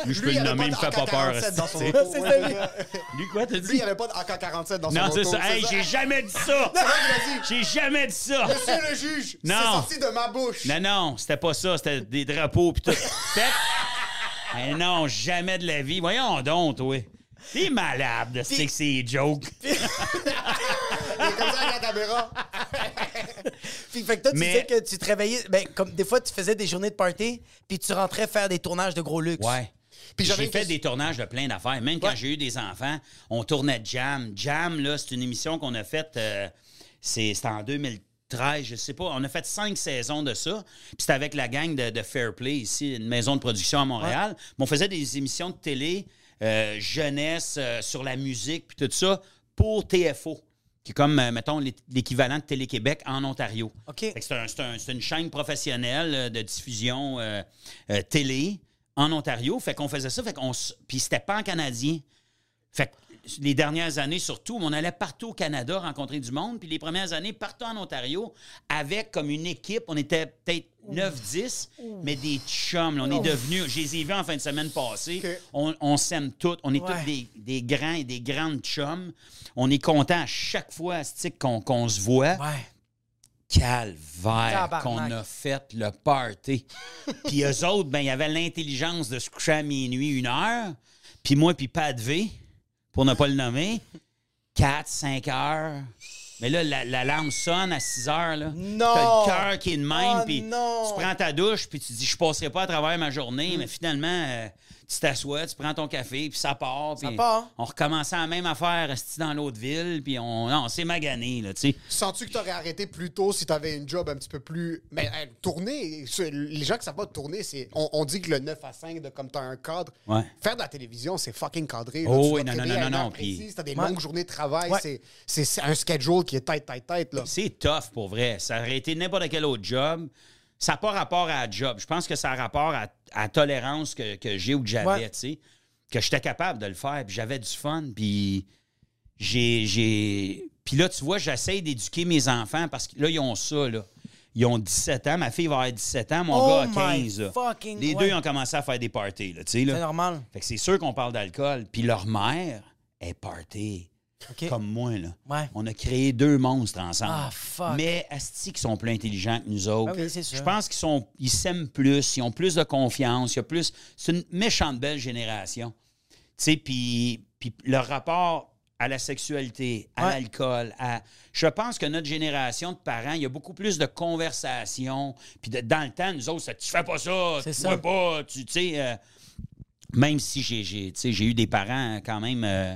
Lui, je peux Lui, le nommer, il me fait pas peur. AK-47 dans son esti. auto. C'est Ouais, ça, c'est lui. Lui, quoi, t'as Lui, dit? il n'y avait pas de AK-47 dans son Non, auto. c'est ça. Hey, j'ai jamais dit ça! J'ai jamais dit ça! Monsieur le juge, c'est Non. sorti de ma bouche. Non, non, c'était pas ça. C'était des drapeaux pis tout. Fait Ben non, jamais de la vie. Voyons donc, toi. T'es malade de stick ces jokes. [laughs] Il est comme ça avec la caméra. [laughs] Puis, fait que toi, tu Mais- disais que tu te réveillais. Ben, comme des fois, tu faisais des journées de party, puis tu rentrais faire des tournages de gros luxe. Ouais. Puis j'avais j'ai une fait question- des tournages de plein d'affaires. Même quand j'ai eu des enfants, on tournait Jam. Jam, là, c'est une émission qu'on a faite, euh, c'est- c'était en 2013, je sais pas. On a fait cinq saisons de ça. Puis c'était avec la gang de, de Fairplay ici, une maison de production à Montréal. Mais on faisait des émissions de télé, euh, jeunesse, euh, sur la musique, puis tout ça, pour TFO. Qui est comme, euh, mettons, l'é- l'équivalent de Télé-Québec en Ontario. OK. C'est un- c'est un- c'est une chaîne professionnelle de diffusion télé en Ontario. Fait qu'on faisait ça. Fait qu'on Puis c'était pas en canadien. Fait que les dernières années, surtout, on allait partout au Canada rencontrer du monde. Puis les premières années, partout en Ontario, avec comme une équipe, on était peut-être 9-10, mais des chums. là. On est devenus, je les ai vus en fin de semaine passée. On, on s'aime tous. On est Ouais. tous des, des grands et des grandes chums. On est contents à chaque fois qu'on qu'on se voit Ouais. calvaire qu'on a fait le party. [laughs] puis eux autres, ben, il y avait l'intelligence de se coucher à minuit, une heure. Puis moi, puis Pat V, pour ne pas le nommer, 4, 5 heures. Mais là, la- l'alarme sonne à 6 heures. Là. Non! T'as le cœur qui est de même. Oh puis tu prends ta douche, puis tu dis, je passerai pas à travers ma journée. Mais finalement, euh, tu t'assois, tu prends ton café, puis ça part. Ça part. On recommençait la même affaire dans l'autre ville, puis on, s'est magané, là, tu sais. Sens-tu que tu aurais arrêté plus tôt si tu avais une job un petit peu plus. Mais euh, tourner, les gens qui savent pas tourner, c'est. On, on dit que le 9 à 5, de, comme tu as un cadre, Ouais. faire de la télévision, c'est fucking cadré. là. Oh oui, non, non, non, non, puis- t'as des Ouais. longues journées de travail, Ouais. c'est- c'est c'est un schedule qui est tête, tête, tête. Là. C'est tough pour vrai. Ça aurait été n'importe quel autre job. Ça n'a pas rapport à la job. Je pense que ça a rapport à, à la tolérance que, que j'ai ou que j'avais, Ouais. tu sais. Que j'étais capable de le faire, puis j'avais du fun, puis j'ai... Puis là, tu vois, j'essaie d'éduquer mes enfants parce que là, ils ont ça, là. Ils ont 17 ans. Ma fille va avoir 17 ans. Mon Oh gars a my 15. là. fucking- Les ouais. deux, ils ont commencé à faire des parties, là, tu sais, là. C'est normal. Fait que c'est sûr qu'on parle d'alcool. Puis leur mère est party. Comme moi, là. Ouais. On a créé deux monstres ensemble. Ah, fuck. Mais Asti qui sont plus intelligents que nous autres. Ah oui, sûr. Je pense qu'ils sont ils s'aiment plus, ils ont plus de confiance, il y a plus. C'est une méchante belle génération. Tu sais, puis puis leur rapport à la sexualité, à Ouais. l'alcool, à. Je pense que notre génération de parents, il y a beaucoup plus de conversations. Puis de- dans le temps, nous autres, ça, tu fais pas ça, tu ça. vois pas, tu sais. euh, même si j'ai, eu des parents quand même. euh,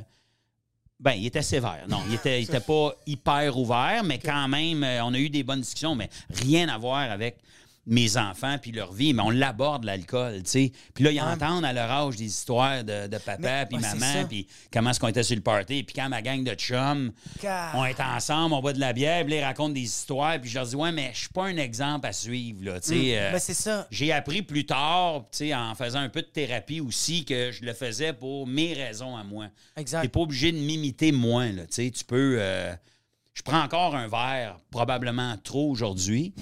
ben, il était sévère. Non, il était, il pas hyper ouvert, mais quand même, euh, on a eu des bonnes discussions, mais rien à voir avec mes enfants puis leur vie. Mais on l'aborde, l'alcool, tu sais. Puis là, ils Ouais. entendent à leur âge des histoires de, de papa puis ouais, maman, puis comment est-ce qu'on était sur le party. Puis quand ma gang de chums, Car- on est ensemble, on boit de la bière, puis ils racontent des histoires, puis je leur dis, ouais, mais je suis pas un exemple à suivre, là, tu sais. euh, Ben, c'est ça. j'ai appris plus tard, tu sais, en faisant un peu de thérapie aussi, que je le faisais pour mes raisons à moi. Exact. T'es pas obligé de m'imiter moins, là, tu sais. Tu peux... euh, je prends encore un verre, probablement trop aujourd'hui,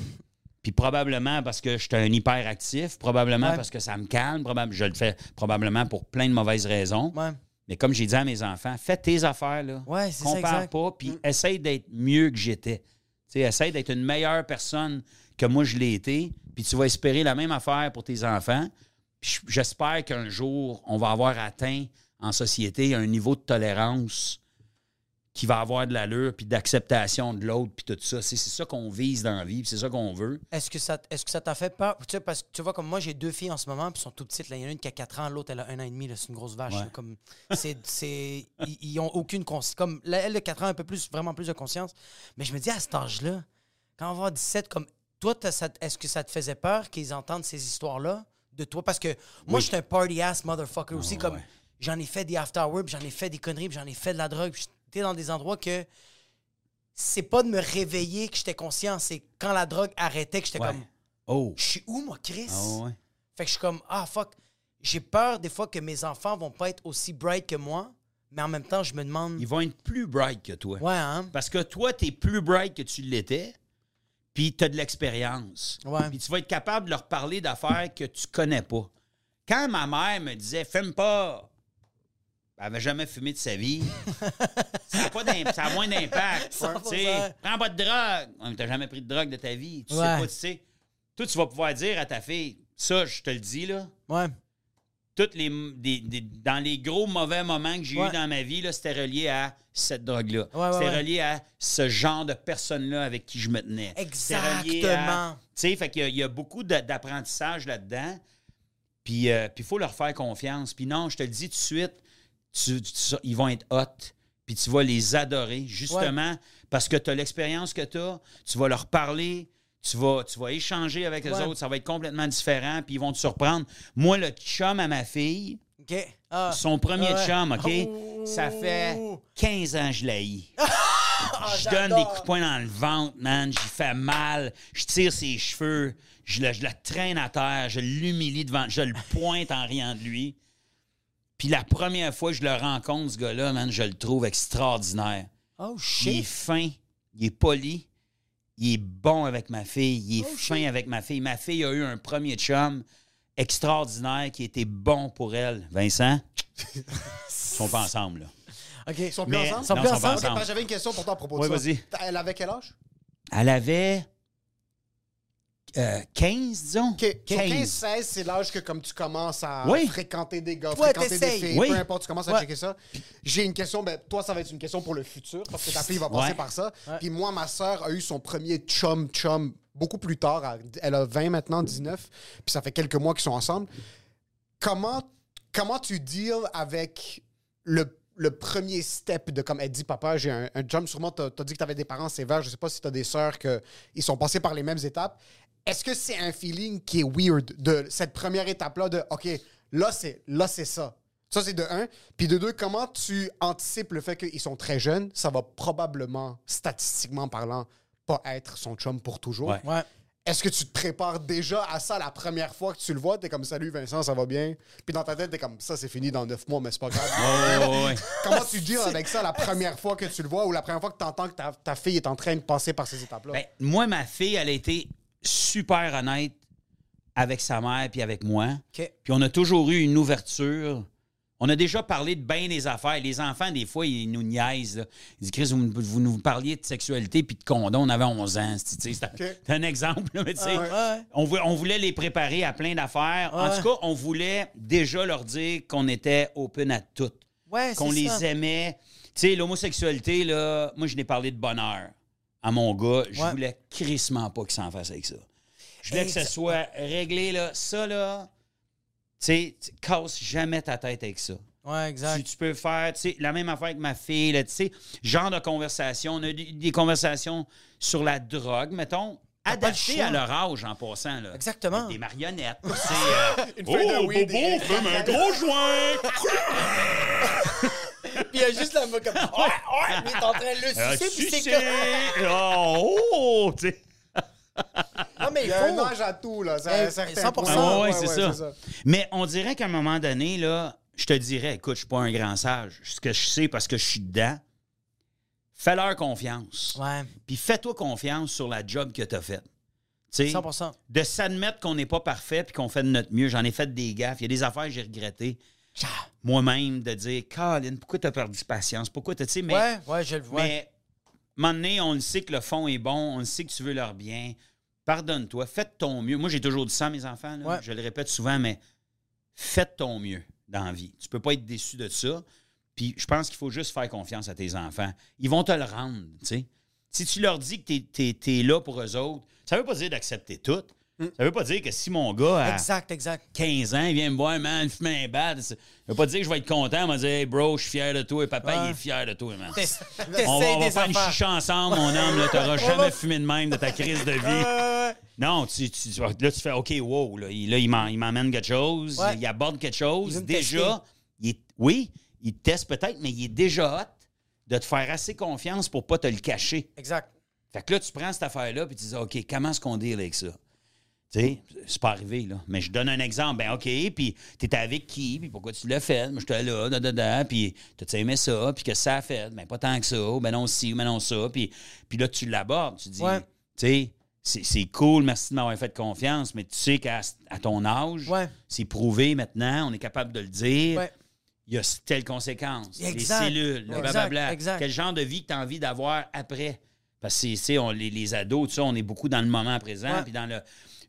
puis probablement parce que je suis un hyperactif, probablement Ouais. parce que ça me calme, probable, je le fais probablement pour plein de mauvaises raisons. Ouais. Mais comme j'ai dit à mes enfants, fais tes affaires, là. Ouais, c'est ça, Compare exact. pas, puis essaye d'être mieux que j'étais. Tu sais, essaye d'être une meilleure personne que moi je l'ai été, puis tu vas espérer la même affaire pour tes enfants. J'espère qu'un jour, on va avoir atteint en société un niveau de tolérance qui va avoir de l'allure, puis d'acceptation de l'autre, puis tout ça. C'est c'est ça qu'on vise dans la vie, c'est ça qu'on veut. Est-ce que ça est-ce que ça t'a fait peur? Tu sais, parce que tu vois, comme moi, j'ai deux filles en ce moment, puis elles sont tout petites. Là. Il y en a une qui a 4 ans, l'autre, elle a un an et demi. C'est une grosse vache. Ouais. là. Comme, c'est, c'est, ils, ils ont aucune conscience. Comme là, elle, de 4 ans, un peu plus, vraiment plus de conscience. Mais je me dis, à cet âge-là, quand on va avoir 17, comme toi, est-ce que ça te faisait peur qu'ils entendent ces histoires-là de toi? Parce que moi, Oui. je suis un party-ass motherfucker aussi. ouais, Comme ouais. j'en ai fait des after-work, j'en ai fait des conneries, j'en ai fait de la drogue. puis Dans des endroits que c'est pas de me réveiller que j'étais conscient, c'est quand la drogue arrêtait que j'étais Ouais. comme Oh! je suis où, moi, Chris? Ah ouais. Fait que je suis comme, ah, fuck. j'ai peur des fois que mes enfants vont pas être aussi bright que moi, mais en même temps, je me demande. Ils vont être plus bright que toi. Ouais, hein? Parce que toi, tu es plus bright que tu l'étais, puis tu as de l'expérience. Ouais. Puis tu vas être capable de leur parler d'affaires que tu connais pas. Quand ma mère me disait Fume pas, elle n'avait jamais fumé de sa vie, [laughs] ça a, pas d'im- ça a moins d'impact. 100%. Tu sais, Prends pas de drogue. Tu n'as jamais pris de drogue de ta vie. Tu sais pas, tu sais. Toi, tu vas pouvoir dire à ta fille Ça, je te le dis, là. Ouais. Toutes les, des- des- dans les gros mauvais moments que j'ai Ouais. eu dans ma vie, c'était relié à cette drogue-là. Ouais, c'était relié à ce genre de personne-là avec qui je me tenais. Exactement. Tu sais, fait qu'il y a- il y, a beaucoup d'apprentissage là-dedans. Puis euh, puis il faut leur faire confiance. Puis non, je te le dis tout de suite, tu- tu- ils vont être hot. Puis tu vas les adorer, justement, parce que tu as l'expérience que tu as. Tu vas leur parler. Tu vas, tu vas échanger avec Ouais. autres. Ça va être complètement différent. Puis ils vont te surprendre. Moi, le chum à ma fille. Ah. son premier Ouais. chum, OK? Oh. Ça fait 15 ans que je l'haïs. [laughs] Ah, je donne des coups de poing dans le ventre, man. J'y fais mal. Je tire ses cheveux. Je le, je le traîne à terre. Je l'humilie devant. Je le pointe en riant de lui. Puis la première fois que je le rencontre, ce gars-là, man, je le trouve extraordinaire. Oh, Il est shit. fin. Il est poli. Il est bon avec ma fille. Il est Oh, fin avec ma fille. Ma fille a eu un premier chum extraordinaire qui était bon pour elle. Vincent, ils sont pas [laughs] ensemble, là. OK. Ils sont plus Mais- ensemble? Sont non, plus ils ensemble? J'avais une question pour toi à propos Ouais, de ça. vas-y. Elle avait quel âge? Elle avait euh, 15, disons. OK. 15-16, c'est l'âge que comme tu commences à Oui. fréquenter des gars, fréquenter des filles, Oui. peu importe, tu commences à Ouais. checker ça. J'ai une question, ben, toi, ça va être une question pour le futur, parce que ta fille va passer Ouais. par ça. Ouais. Puis moi, ma sœur a eu son premier chum-chum beaucoup plus tard. Elle- a 20 maintenant, 19, puis ça fait quelques mois qu'ils sont ensemble. Comment, comment tu deals avec le, le premier step de comme elle dit papa j'ai un, un chum sûrement t'as as dit que t'avais des parents sévères je sais pas si t'as des sœurs que ils sont passés par les mêmes étapes est-ce que c'est un feeling qui est weird de cette première étape là de ok là c'est là c'est ça ça c'est de un puis de deux comment tu anticipes le fait qu'ils sont très jeunes? Ça va probablement statistiquement parlant pas être son chum pour toujours Ouais. Ouais. est-ce que tu te prépares déjà à ça la première fois que tu le vois? T'es comme salut Vincent, ça va bien? Puis dans ta tête, t'es comme ça, c'est fini dans neuf mois, mais c'est pas grave. Ouais, ouais, ouais. [laughs] Comment tu [laughs] deals avec ça la première fois que tu le vois ou la première fois que tu entends que ta, ta fille est en train de passer par ces étapes-là? Ben, moi, ma fille, elle a été super honnête avec sa mère puis avec moi. Puis on a toujours eu une ouverture. On a déjà parlé de bien des affaires. Les enfants, des fois, ils nous niaisent. là. Ils disent, Chris, vous, vous nous parliez de sexualité puis de condom. On avait 11 ans. C'est un- OK. c'est un exemple. là, mais tu sais, Ouais, ouais. on, vou- on voulait les préparer à plein d'affaires. En tout cas, on voulait déjà leur dire qu'on était open à tout Ouais, qu'on c'est les ça. aimait. Tu sais, l'homosexualité, là, moi, je n'ai parlé de bonheur à mon gars. Je Ouais. voulais crissement pas qu'il s'en fasse avec ça. Je voulais que ça soit réglé, là. Ça, là, tu sais, tu casses jamais ta tête avec ça. Ouais, exact. Tu, tu peux faire, tu sais, la même affaire avec ma fille, là, tu sais, genre de conversation. On a des, des conversations sur la drogue, mettons, choix. à leur âge en passant, là. Exactement. Des marionnettes. [laughs] euh, Une feuille de oh, weed Bobo, fume un gros joint! [laughs] Puis il y a juste la meuf comme. Ouais, ouais, mais il est en train de le Euh, sucer, puis c'est. Oh, oh, tu sais. Non, mais Il y a un faut. âge à tout, là. C'est Eh, un certain 100%. point. Ah ouais, c'est ça. c'est Mais on dirait qu'à un moment donné, là, je te dirais, écoute, je suis pas un grand sage. Ce que je sais parce que je suis dedans, fais-leur confiance. Ouais, Puis fais-toi confiance sur la job que tu as faite. Tu sais, 100 de s'admettre qu'on n'est pas parfait puis qu'on fait de notre mieux. J'en ai fait des gaffes. Il y a des affaires que j'ai regrettées. Moi-même, de dire, Colin, pourquoi tu as perdu patience? Pourquoi tu sais, mais Ouais, ouais, je le vois. Mais, à un moment donné, on le sait que le fond est bon, on le sait que tu veux leur bien. Pardonne-toi, fais de ton mieux. Moi, j'ai toujours dit ça à mes enfants, là. Ouais. je le répète souvent, mais fais de ton mieux dans la vie. Tu peux pas être déçu de ça. Puis je pense qu'il faut juste faire confiance à tes enfants. Ils vont te le rendre, tu sais. Si tu leur dis que tu es, là pour eux autres, ça veut pas dire d'accepter tout. Ça veut pas dire que si mon gars a Exact, exact. 15 ans, il vient me voir, man, fume un bad. Ça veut pas dire que je vais être content. Il va dire, hey, bro, je suis fier de toi. Et papa, Ouais. il est fier de toi, man. On va, on va faire une chicha ensemble, mon homme. Là, t'auras [laughs] jamais fumé de même de ta crise de vie. Non, tu, tu- tu- là, tu fais OK, wow. Là, il, là, il m'emmène quelque chose, Ouais. il aborde quelque chose. Déjà, il est- oui, il te teste peut-être, mais il est déjà hot de te faire assez confiance pour pas te le cacher. Exact. Fait que là, tu prends cette affaire-là puis tu dis OK, comment est-ce qu'on deal avec ça? Tu sais, c'est pas arrivé, là. Mais je donne un exemple. Ben, OK, puis t'étais avec qui? Puis pourquoi tu l'as fait? Moi, j'étais là, da, da, da. Puis t'as-tu aimé ça? Puis que ça a fait? Ben, pas tant que ça. Ben non, si, ben non, ça. Puis, puis là, tu l'abordes. Tu dis, Ouais. tu sais, c'est, c'est cool, merci de m'avoir fait confiance, mais tu sais qu'à à ton âge, Ouais. c'est prouvé maintenant, on est capable de le dire. Ouais. Il y a telle conséquence. Exact. Les cellules, le blablabla. exact. Quel genre de vie que tu as envie d'avoir après? Parce que, tu sais, on- les, les ados, tout ça, on est beaucoup dans le moment présent, puis dans le...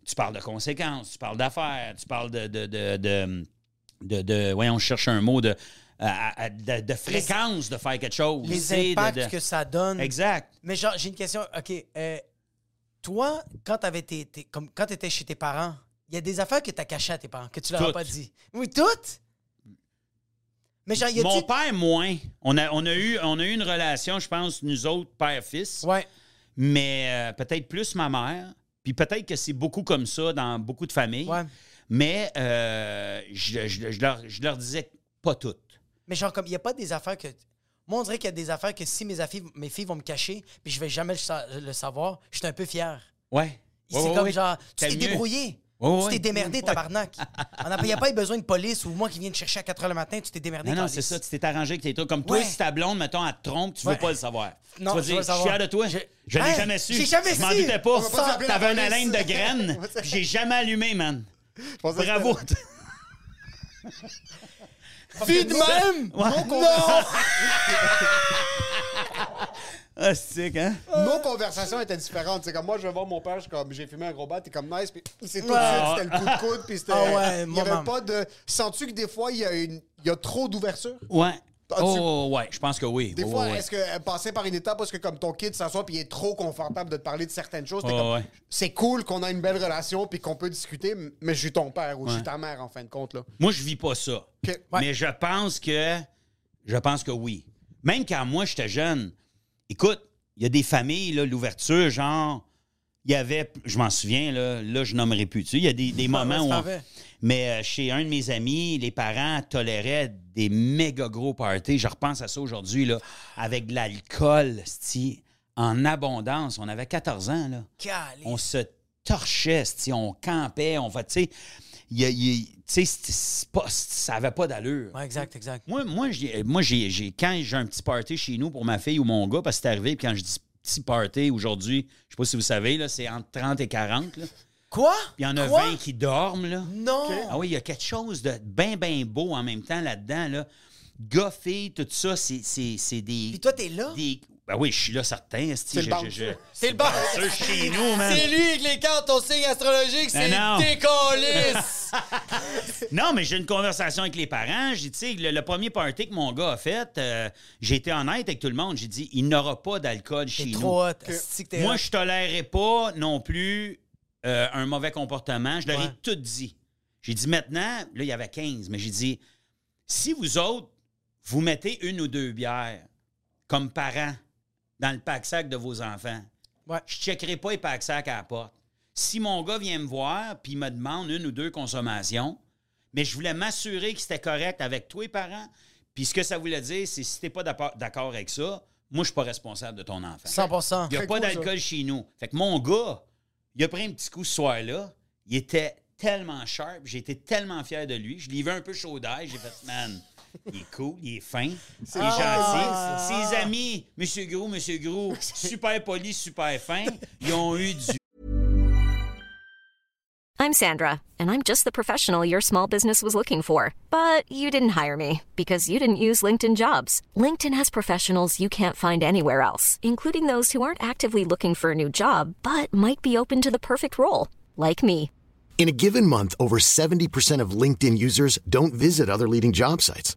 Tu parles de conséquences, tu parles d'affaires, tu parles de... de, de, de, voyons, je cherche un mot de... à- à- de, fréquence de faire quelque chose. tu Les impacts que ça donne. Exact. Mais genre, j'ai une question. OK. euh, toi, quand tu tes- comme quand étais chez tes parents, il y a des affaires que tu as cachées à tes parents, que tu leur as pas dit. Oui, toutes? Mais genre, y Mon a-tu... père, moins. On a, on, a eu, on a eu une relation, je pense, nous autres, père-fils. Ouais. mais euh, peut-être plus ma mère. Puis peut-être que c'est beaucoup comme ça dans beaucoup de familles. Ouais. Mais euh, je, je- je leur, je leur disais pas toutes. Mais genre, comme, il n'y a pas des affaires que... Moi, on dirait qu'il y a des affaires que si mes, affi- mes filles vont me cacher, puis je vais jamais le, sa- le savoir, je suis un peu fier. Ouais. c'est Ouais, comme ouais. genre, tu t'es débrouillé. Tu t'es démerdé, tabarnak. Il n'y a pas eu besoin de police ou moi qui viens te chercher à 4 h le matin, tu t'es démerdé. Non, non, c'est ça. Tu t'es arrangé avec tes trucs. Comme toi, Ouais. si ta blonde, mettons, elle te trompe, tu Ouais. veux pas le savoir. Non, tu vas je dire, veux je suis savoir. fier de toi. Je- Je, l'ai Hein? jamais su. J'ai jamais Je m'en su. doutais pas. On va pas s'appeler la T'avais une police. haleine de graines, [laughs] puis j'ai jamais allumé, man. Je pensais que Bravo. Vie [laughs] de même! Ouais. [laughs] Ah, c'est hein? Nos conversations étaient différentes. C'est comme moi, je vais voir mon père, je suis comme j'ai fumé un gros bat, t'es comme nice, puis c'est tout de suite, c'était le coup de coude, puis c'était. Ah ouais, il avait maman. pas de. Sens-tu que des fois, il y a, une... il y a trop d'ouverture? Ouais. As-tu- Oh, ouais, je pense que oui. Des Ouais, fois, ouais. est-ce que euh, passer par une étape parce que comme ton kid s'assoit puis il est trop confortable de te parler de certaines choses, comme, ouais. c'est cool qu'on a une belle relation puis qu'on peut discuter, mais je suis ton père ou je suis ta mère en fin de compte là. Moi, je vis pas ça. Mais je pense que. Je pense que oui. Même quand moi, j'étais jeune, écoute, il y a des familles, l'ouverture, genre. Il y avait, je m'en souviens, là, là je nommerai plus. Tu sais, il y a des, des [laughs] moments où. on- mais euh, chez un de mes amis, les parents toléraient des méga gros parties. Je repense à ça aujourd'hui, là, avec de l'alcool, en abondance. On avait 14 ans, là on se torchait, on campait, on va, tu sais, il y a- il pas- ça avait pas d'allure. Ouais, exact, exact. Moi, moi, j'ai, moi j'ai, j'ai- quand j'ai un petit party chez nous pour ma fille ou mon gars, parce que c'est arrivé, puis quand je dis petit party aujourd'hui, je sais pas si vous savez, là, c'est entre 30 et 40. Là. Quoi? Puis il y en a Quoi? 20 qui dorment. Là. Non! Ah oui, il y a quelque chose de bien, bien beau en même temps là-dedans. Là. Gars, filles, tout ça, c'est, c'est, c'est des. Puis toi, t'es là? des- Ben oui, je suis là certain. C'est le je- C'est le chez [laughs] nous, man. C'est lui avec les cartes, ton signe astrologique, c'est non. décollisse! [laughs] Non, mais j'ai une conversation avec les parents. J'ai dit, le, le premier party que mon gars a fait, euh, j'ai été honnête avec tout le monde. J'ai dit, il n'aura pas d'alcool chez nous. trop hot. Asti que t'es Moi, je tolérerais pas non plus euh, un mauvais comportement. Je leur ai tout dit. J'ai dit maintenant, là, il y avait 15, mais j'ai dit, si vous autres, vous mettez une ou deux bières comme parents dans le pack-sac de vos enfants, Ouais. je ne checkerai pas les pack-sacs à la porte. Si mon gars vient me voir puis me demande une ou deux consommations, mais je voulais m'assurer que c'était correct avec tous les parents. Puis ce que ça voulait dire, c'est si tu n'es pas d'accord avec ça, moi, je suis pas responsable de ton enfant. 100%. Il n'y a pas cool, d'alcool chez nous. Fait que mon gars, il a pris un petit coup ce soir-là. Il était tellement sharp. J'ai été tellement fier de lui. Je l'ai vu un peu chaud d'ail. J'ai fait, man, il est cool, il est fin, il est Ah. gentil. Ses amis, Monsieur Gros, Monsieur Gros, [laughs] super poli, super fin, ils ont eu du I'm Sandra, and I'm just the professional your small business was looking for. But you didn't hire me because you didn't use LinkedIn jobs. LinkedIn has professionals you can't find anywhere else, including those who aren't actively looking for a new job but might be open to the perfect role, like me. In a given month, over 70% of LinkedIn users don't visit other leading job sites.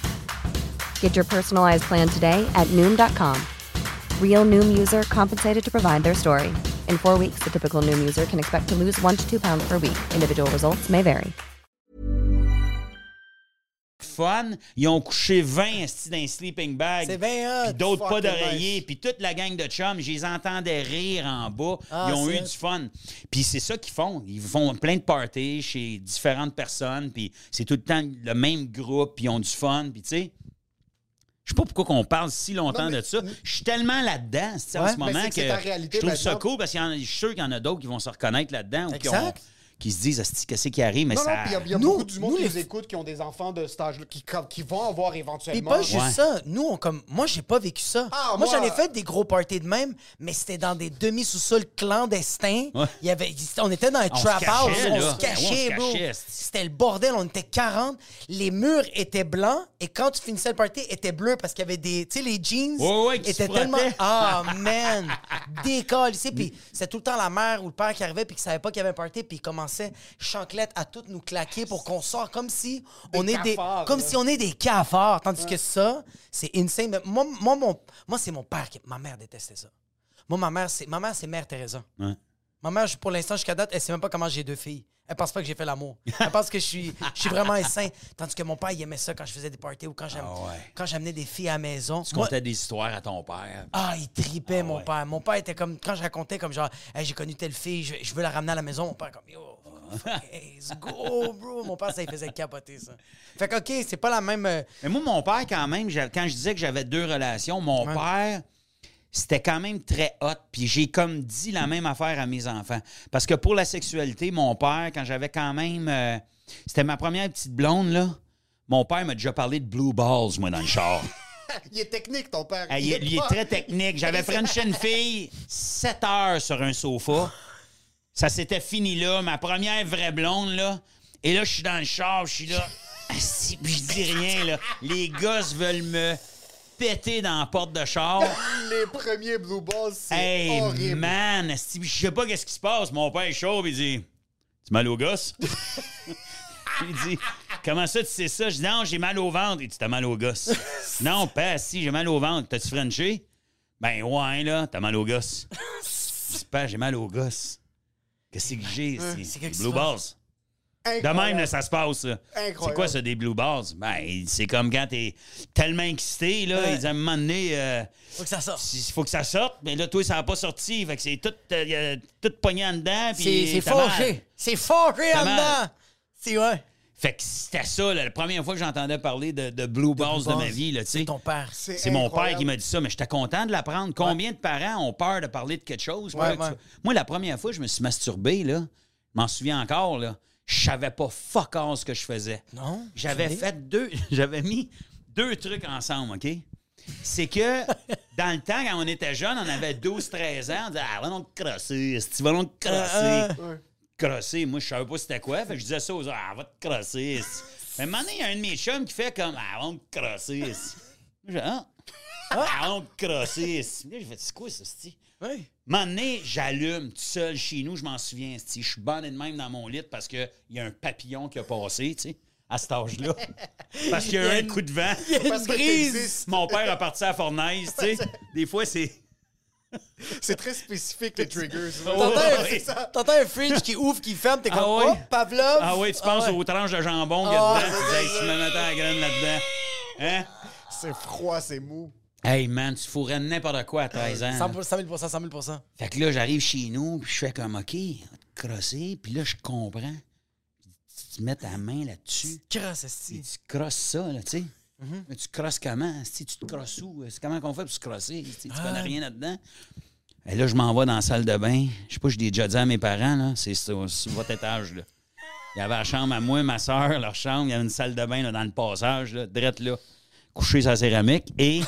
Get your personalized plan today at Noom.com. Real Noom user compensated to provide their story. In four weeks, the typical Noom user can expect to lose one to two pounds per week. Individual results may vary. fun. Ils ont couché 20 esti, dans un sleeping bag. C'est bien hot. Puis d'autres pas d'oreiller. nice. Puis toute la gang de chums, je les entendais rire en bas. Ah, Ils ont eu du fun. Puis c'est ça qu'ils font. Ils font plein de parties chez différentes personnes. Puis c'est tout le temps le même groupe. Puis ils ont du fun. Puis tu sais... Je sais pas pourquoi qu'on parle si longtemps Non, mais- de ça. Je suis tellement là-dedans tu sais, en Ouais. ce moment que réalité je trouve ça cool parce que je suis sûr qu'il y en a d'autres qui vont se reconnaître là-dedans ou qui, se disent Asti, qu'est-ce qui arrive? Mais Non, non, ça puis il y a, il y a Nous- beaucoup du monde nous, qui les- les écoute, qui ont des enfants de cet âge-là, qui, qui vont avoir éventuellement. pas juste Ouais. ça. Nous, on comme. Moi, j'ai pas vécu ça. Ah, moi, moi- j'en ai fait des gros parties de même, mais c'était dans des demi-sous-sols clandestins. Ouais. Il y avait, on était dans un On trap house. là. On se cachait, bro. C'était le bordel. On était 40. Les murs étaient blancs. Et quand tu finissais le party, étaient bleus parce qu'il y avait des. Tu sais, les jeans Ouais, ouais, qui se étaient tellement. Ah, man. [laughs] Décolle. ici. Puis c'était tout le temps la mère ou le père qui arrivait puis qui savait pas qu'il y avait un party. Puis il commençait chanclette à toutes nous claquer pour qu'on sorte comme si on est des. cafards, Comme là. si on est des cafards. Tandis que ça, c'est insane. Mais moi, moi, mon, moi c'est mon père qui. Ma mère détestait ça. Moi, ma mère, c'est ma mère, c'est Mère Teresa. Ouais. Ma mère, pour l'instant, jusqu'à date, elle sait même pas comment j'ai deux filles. Elle pense pas que j'ai fait l'amour. [laughs] Elle pense que je suis, je suis vraiment sain. Tandis que mon père, il aimait ça quand je faisais des parties ou quand j'am- Ah ouais. quand j'amenais des filles à la maison. Tu Moi- contais des histoires à ton père. ah, il tripait, Ah mon ouais. père. Mon père était comme, quand je racontais, comme genre, Hey, j'ai connu telle fille, je, je veux la ramener à la maison. Mon père, comme, yo, let's go, bro. Mon père, ça, il faisait capoter, ça. Fait que, OK, c'est pas la même. euh, Mais moi, mon père, quand même, quand je disais que j'avais deux relations, mon Ouais. père, c'était quand même très hot. Puis j'ai comme dit la même affaire à mes enfants. Parce que pour la sexualité, mon père, quand j'avais quand même. euh, c'était ma première petite blonde, là. Mon père m'a déjà parlé de blue balls, moi, dans le char. [laughs] Il est technique, ton père. Ah, il, est- il très technique. J'avais frenché une [laughs] fille 7 heures sur un sofa. Ça s'était fini là, ma première vraie blonde, là. Et là, je suis dans le char, je suis là. Asti, puis je dis rien, là. Les gosses veulent me péter dans la porte de char. [laughs] Les premiers Blue Balls, c'est Hey, horrible. man! je sais pas qu'est-ce qui se passe. Mon père est chaud, puis il dit Tu mal au gosse? [laughs] il dit Comment ça, tu sais ça? Je dis Non, j'ai mal au ventre. Il dit T'as mal au gosse. non, pas si, j'ai mal au ventre. T'as-tu frenché? Ben, ouais, là, t'as mal au gosse. C'est pas, j'ai mal au gosse. Qu'est-ce que j'ai? c'est C'est quelque Blue balls. De même, là, ça se passe. C'est quoi ça, des blue balls? Ben, c'est comme quand t'es tellement excité, là, Ouais. ils à un moment donné, euh, Faut que ça sorte. il faut que ça sorte, mais là, toi, ça n'a pas sorti. Fait que c'est tout, euh, tout pogné en dedans. C'est puis c'est T'as en dedans. C'est ouais. Fait que c'était ça, là, la première fois que j'entendais parler de, de blue balls de, ma vie, là, tu sais. C'est ton père. C'est mon père qui m'a dit ça, mais j'étais content de l'apprendre. Combien de parents ont peur de parler de quelque chose? Ouais, Moi, ouais. tu- Moi, la première fois je me suis masturbé, là, je m'en souviens encore, là, je savais pas fuck all ce que je faisais. Non? J'avais fait deux. [laughs] J'avais mis deux trucs ensemble, OK? C'est que [laughs] dans le temps, quand on était jeune, on avait 12-13 ans, on disait Ah, va donc crosser, tu vas donc te crosser. Crosser, moi, je savais pas c'était quoi. Fait que je disais ça aux autres, ah, va te crosser. Mais un moment donné, il y a un de mes chums qui fait comme Ah, va te crosser. Moi, j'ai Ah, ah, donc te crosser. Là, j'ai fait C'est quoi ça, esti? Ouais. Un donné, j'allume tout seul chez nous, je m'en souviens. Je suis bandé de même dans mon lit parce qu'il y a un papillon qui a passé, tu sais, à cet âge-là. [laughs] Parce qu'il y a eu un coup de vent. Il y a une brise. Mon père a parti à la fournaise, tu sais. [laughs] Des fois, c'est. [laughs] C'est très spécifique, les triggers. T'entends un, fridge qui ouvre, qui ferme, t'es comme, Ah ouais? oh, Pavlov? Ah oui, tu penses ouais. aux tranches de jambon qu'il y a Ah, dedans. Tu dis, hey, me mettais la graine là-dedans. Hein? C'est froid, c'est mou. Hey, man, tu fourrais n'importe quoi à 13 ans. 100 000 100 000 Fait que là, j'arrive chez nous, puis je fais comme, OK, on va te crosser. Puis là, je comprends. Tu mets ta main là-dessus. Crosse, Puis esti. tu crosses ça, là, tu sais. Mais tu crosses comment? Si tu te crosses où? C'est comment qu'on fait pour se crosser? Tu connais rien là-dedans? Et là, je m'en vais dans la salle de bain. Je sais pas, je l'ai déjà dit à mes parents, là. C'est sur, sur votre étage, là. Il y avait la chambre à moi, ma soeur, leur chambre. Il y avait une salle de bain là, dans le passage, là, drette là, couché sur la céramique. Et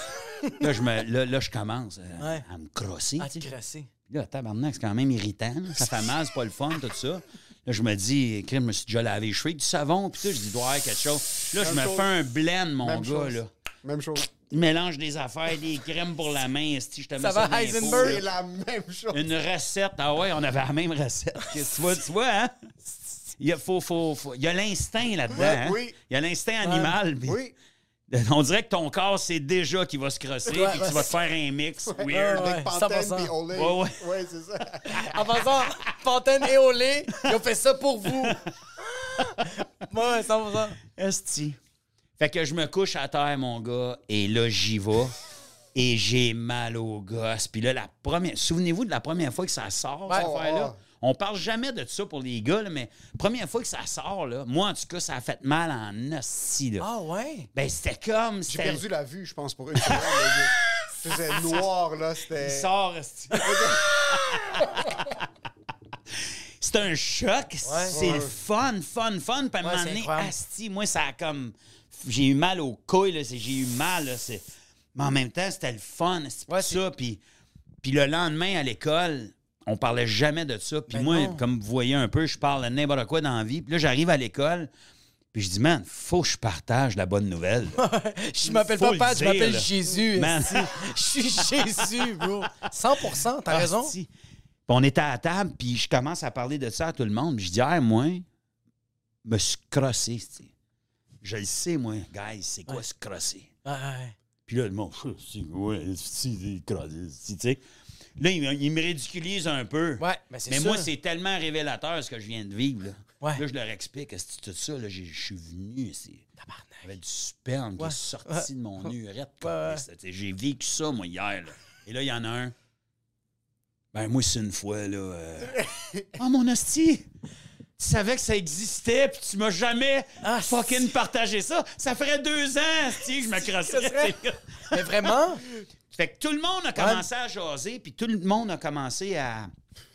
là, je, me, là, là, je commence euh, Ouais. à me crosser. À te crosser. Là, tabarnak, c'est quand même irritant. là. Ça fait mal, c'est pas le fun, tout ça. Là, je me dis, crème, je me suis déjà lavé les cheveux du savon, puis tout. Je dis, doit y avoir quelque chose. Là, je me chose. fais un blend, mon Même gars, chose. là. Même chose. Je mélange des affaires, des crèmes pour la main, esti, je te mets Ça ça va, Heisenberg? C'est la même chose. Une recette. Ah ouais, on avait la même recette. tu vois, tu vois, hein? Il y a, faut, faut, faut- il y a l'instinct là-dedans. Ouais, hein? oui. Il y a l'instinct animal. puis Oui. [laughs] On dirait que ton corps sait déjà qu'il va se crosser Ouais, puis que ouais. tu vas te faire un mix weird. Ouais, Avec Pantene 100%. puis Olay. Ouais, ouais. Ouais, c'est ça. [laughs] En passant, Pantene et Olé, ils ont fait ça pour vous. [laughs] Ouais, 100 Esti. Fait que je me couche à terre, mon gars, et là, j'y vais. Et j'ai mal au gosse. Puis là, la première. Souvenez-vous de la première fois que ça sort, cette affaire-là? On parle jamais de ça pour les gars, là, mais première fois que ça sort, là, moi, en tout cas, ça a fait mal en hostie. Ah ouais? Ben, c'était comme. J'ai perdu la vue, je pense, pour une seconde. C'était [laughs] noir, là. Il sort. [laughs] C'est un choc. C'est Ouais. le fun, fun, fun. Puis à un moment c'est donné, asti, moi, ça a comme... J'ai eu mal aux couilles, là. c'est- J'ai eu mal, là. c'est- Mais en même temps, c'était le fun, asti, Ouais, c'est- ça. Puis, puis le lendemain, à l'école, on parlait jamais de ça. Puis Ben moi, non. comme vous voyez un peu, je parle de n'importe quoi dans la vie. Puis là, j'arrive à l'école, puis je dis, man, faut que je partage la bonne nouvelle. [laughs] Je m'appelle pas Pat, je m'appelle. Jésus. Man. Je suis Jésus, bro. 100% t'as raison. Puis on était à la table, puis je commence à parler de ça à tout le monde. Puis je dis, ah, moi, me suis crossé, asti. Je le sais, moi, guys, c'est quoi se crosser? Ouais, ouais. Puis là, le monde, c'est ouais, asti, tu sais. Là, il, me- il me ridiculise un peu. Ouais, mais c'est Mais ça. moi, c'est tellement révélateur ce que je viens de vivre. Là, Ouais. Là, je leur explique, tout ça, là, je suis venu, c'est. Il y avait du sperme qui Ouais. est sorti de mon urette. J'ai vécu ça, moi, hier. là. Et là, il y en a un. Ben, moi, c'est une fois, là. euh, [laughs] Ah, mon hostie! Tu savais que ça existait, puis tu m'as jamais Ah, fucking partagé ça. Ça ferait deux ans, que je [laughs] me crosserais. Mais vraiment? [laughs] Fait que tout le monde a commencé à jaser, puis tout le monde a commencé à,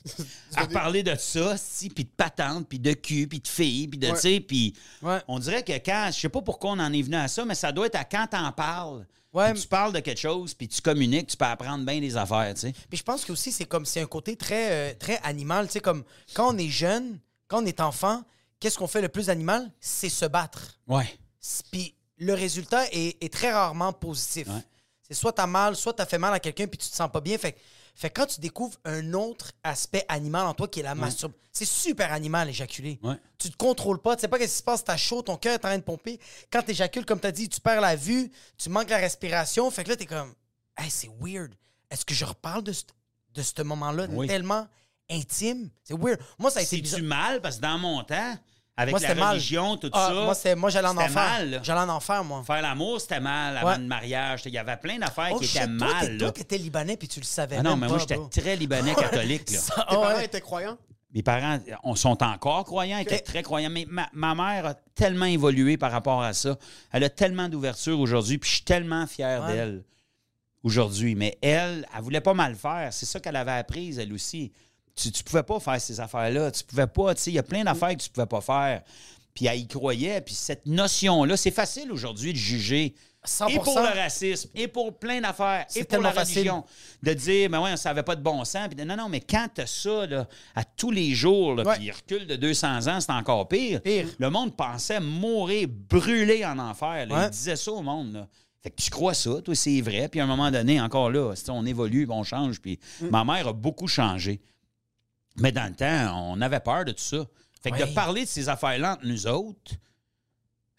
[laughs] à parler de ça, si, puis de patente, puis de cul, puis de filles, puis de, Ouais. tu sais, puis Ouais. on dirait que quand, je sais pas pourquoi on en est venu à ça, mais ça doit être à quand t'en parles, Ouais, puis tu parles de quelque chose, puis tu communiques, tu peux apprendre bien des affaires, tu sais. Puis je pense que aussi c'est comme c'est un côté très euh, très animal, tu sais comme quand on est jeune, quand on est enfant, qu'est-ce qu'on fait le plus animal C'est se battre. Ouais. Puis le résultat est, est très rarement positif. Ouais. C'est soit t'as mal, soit t'as fait mal à quelqu'un puis tu te sens pas bien. Fait, fait quand tu découvres un autre aspect animal en toi qui est la masturbation, c'est super animal éjaculer. Ouais. Tu te contrôles pas, tu sais pas qu'est-ce qui se passe, t'as chaud, ton cœur est en train de pomper. Quand t'éjacules, comme t'as dit, tu perds la vue, tu manques la respiration. Fait que là, t'es comme, hey, c'est weird. Est-ce que je reparle de ce, de ce moment-là Oui. tellement intime? C'est weird. Moi, ça a été C'est du mal? Parce que dans mon temps, avec Moi, la c'était mal. religion, tout Ah, ça, Moi, moi, j'allais en enfer. J'allais en enfer, moi. faire l'amour, c'était mal avant Ouais. le mariage. Il y avait plein d'affaires Oh, qui étaient mal. Toi, là. t'étais libanais puis tu le savais Ah non, même mais pas, moi, j'étais très libanais catholique. Là. Ça- Tes parents ouais. étaient croyants? Mes parents on, sont encore croyants, étaient très croyants. Mais ma, ma mère a tellement évolué par rapport à ça. Elle a tellement d'ouverture aujourd'hui, puis je suis tellement fier Ouais. d'elle aujourd'hui. Mais elle, elle voulait pas mal faire. C'est ça qu'elle avait appris, elle aussi. Tu, tu pouvais pas faire ces affaires-là. Tu pouvais pas, tu sais, il y a plein d'affaires que tu pouvais pas faire. Puis elle y croyait. Puis cette notion-là, c'est facile aujourd'hui de juger. 100%. Et pour le racisme, et pour plein d'affaires, et pour la facile. religion. De dire, ben ouais, ça n'avait pas de bon sens. Puis de- non, non, mais quand tu ça là, à tous les jours, là, Ouais. puis il recule de 200 ans, c'est encore pire. Pire. Le monde pensait mourir, brûler en enfer. là. Ouais. Il disait ça au monde. là. Fait que tu crois ça, toi, c'est vrai. Puis à un moment donné, encore là, on évolue, on change. Puis Mm. ma mère a beaucoup changé. Mais dans le temps, on avait peur de tout ça. Fait que de parler de ces affaires-là entre nous autres,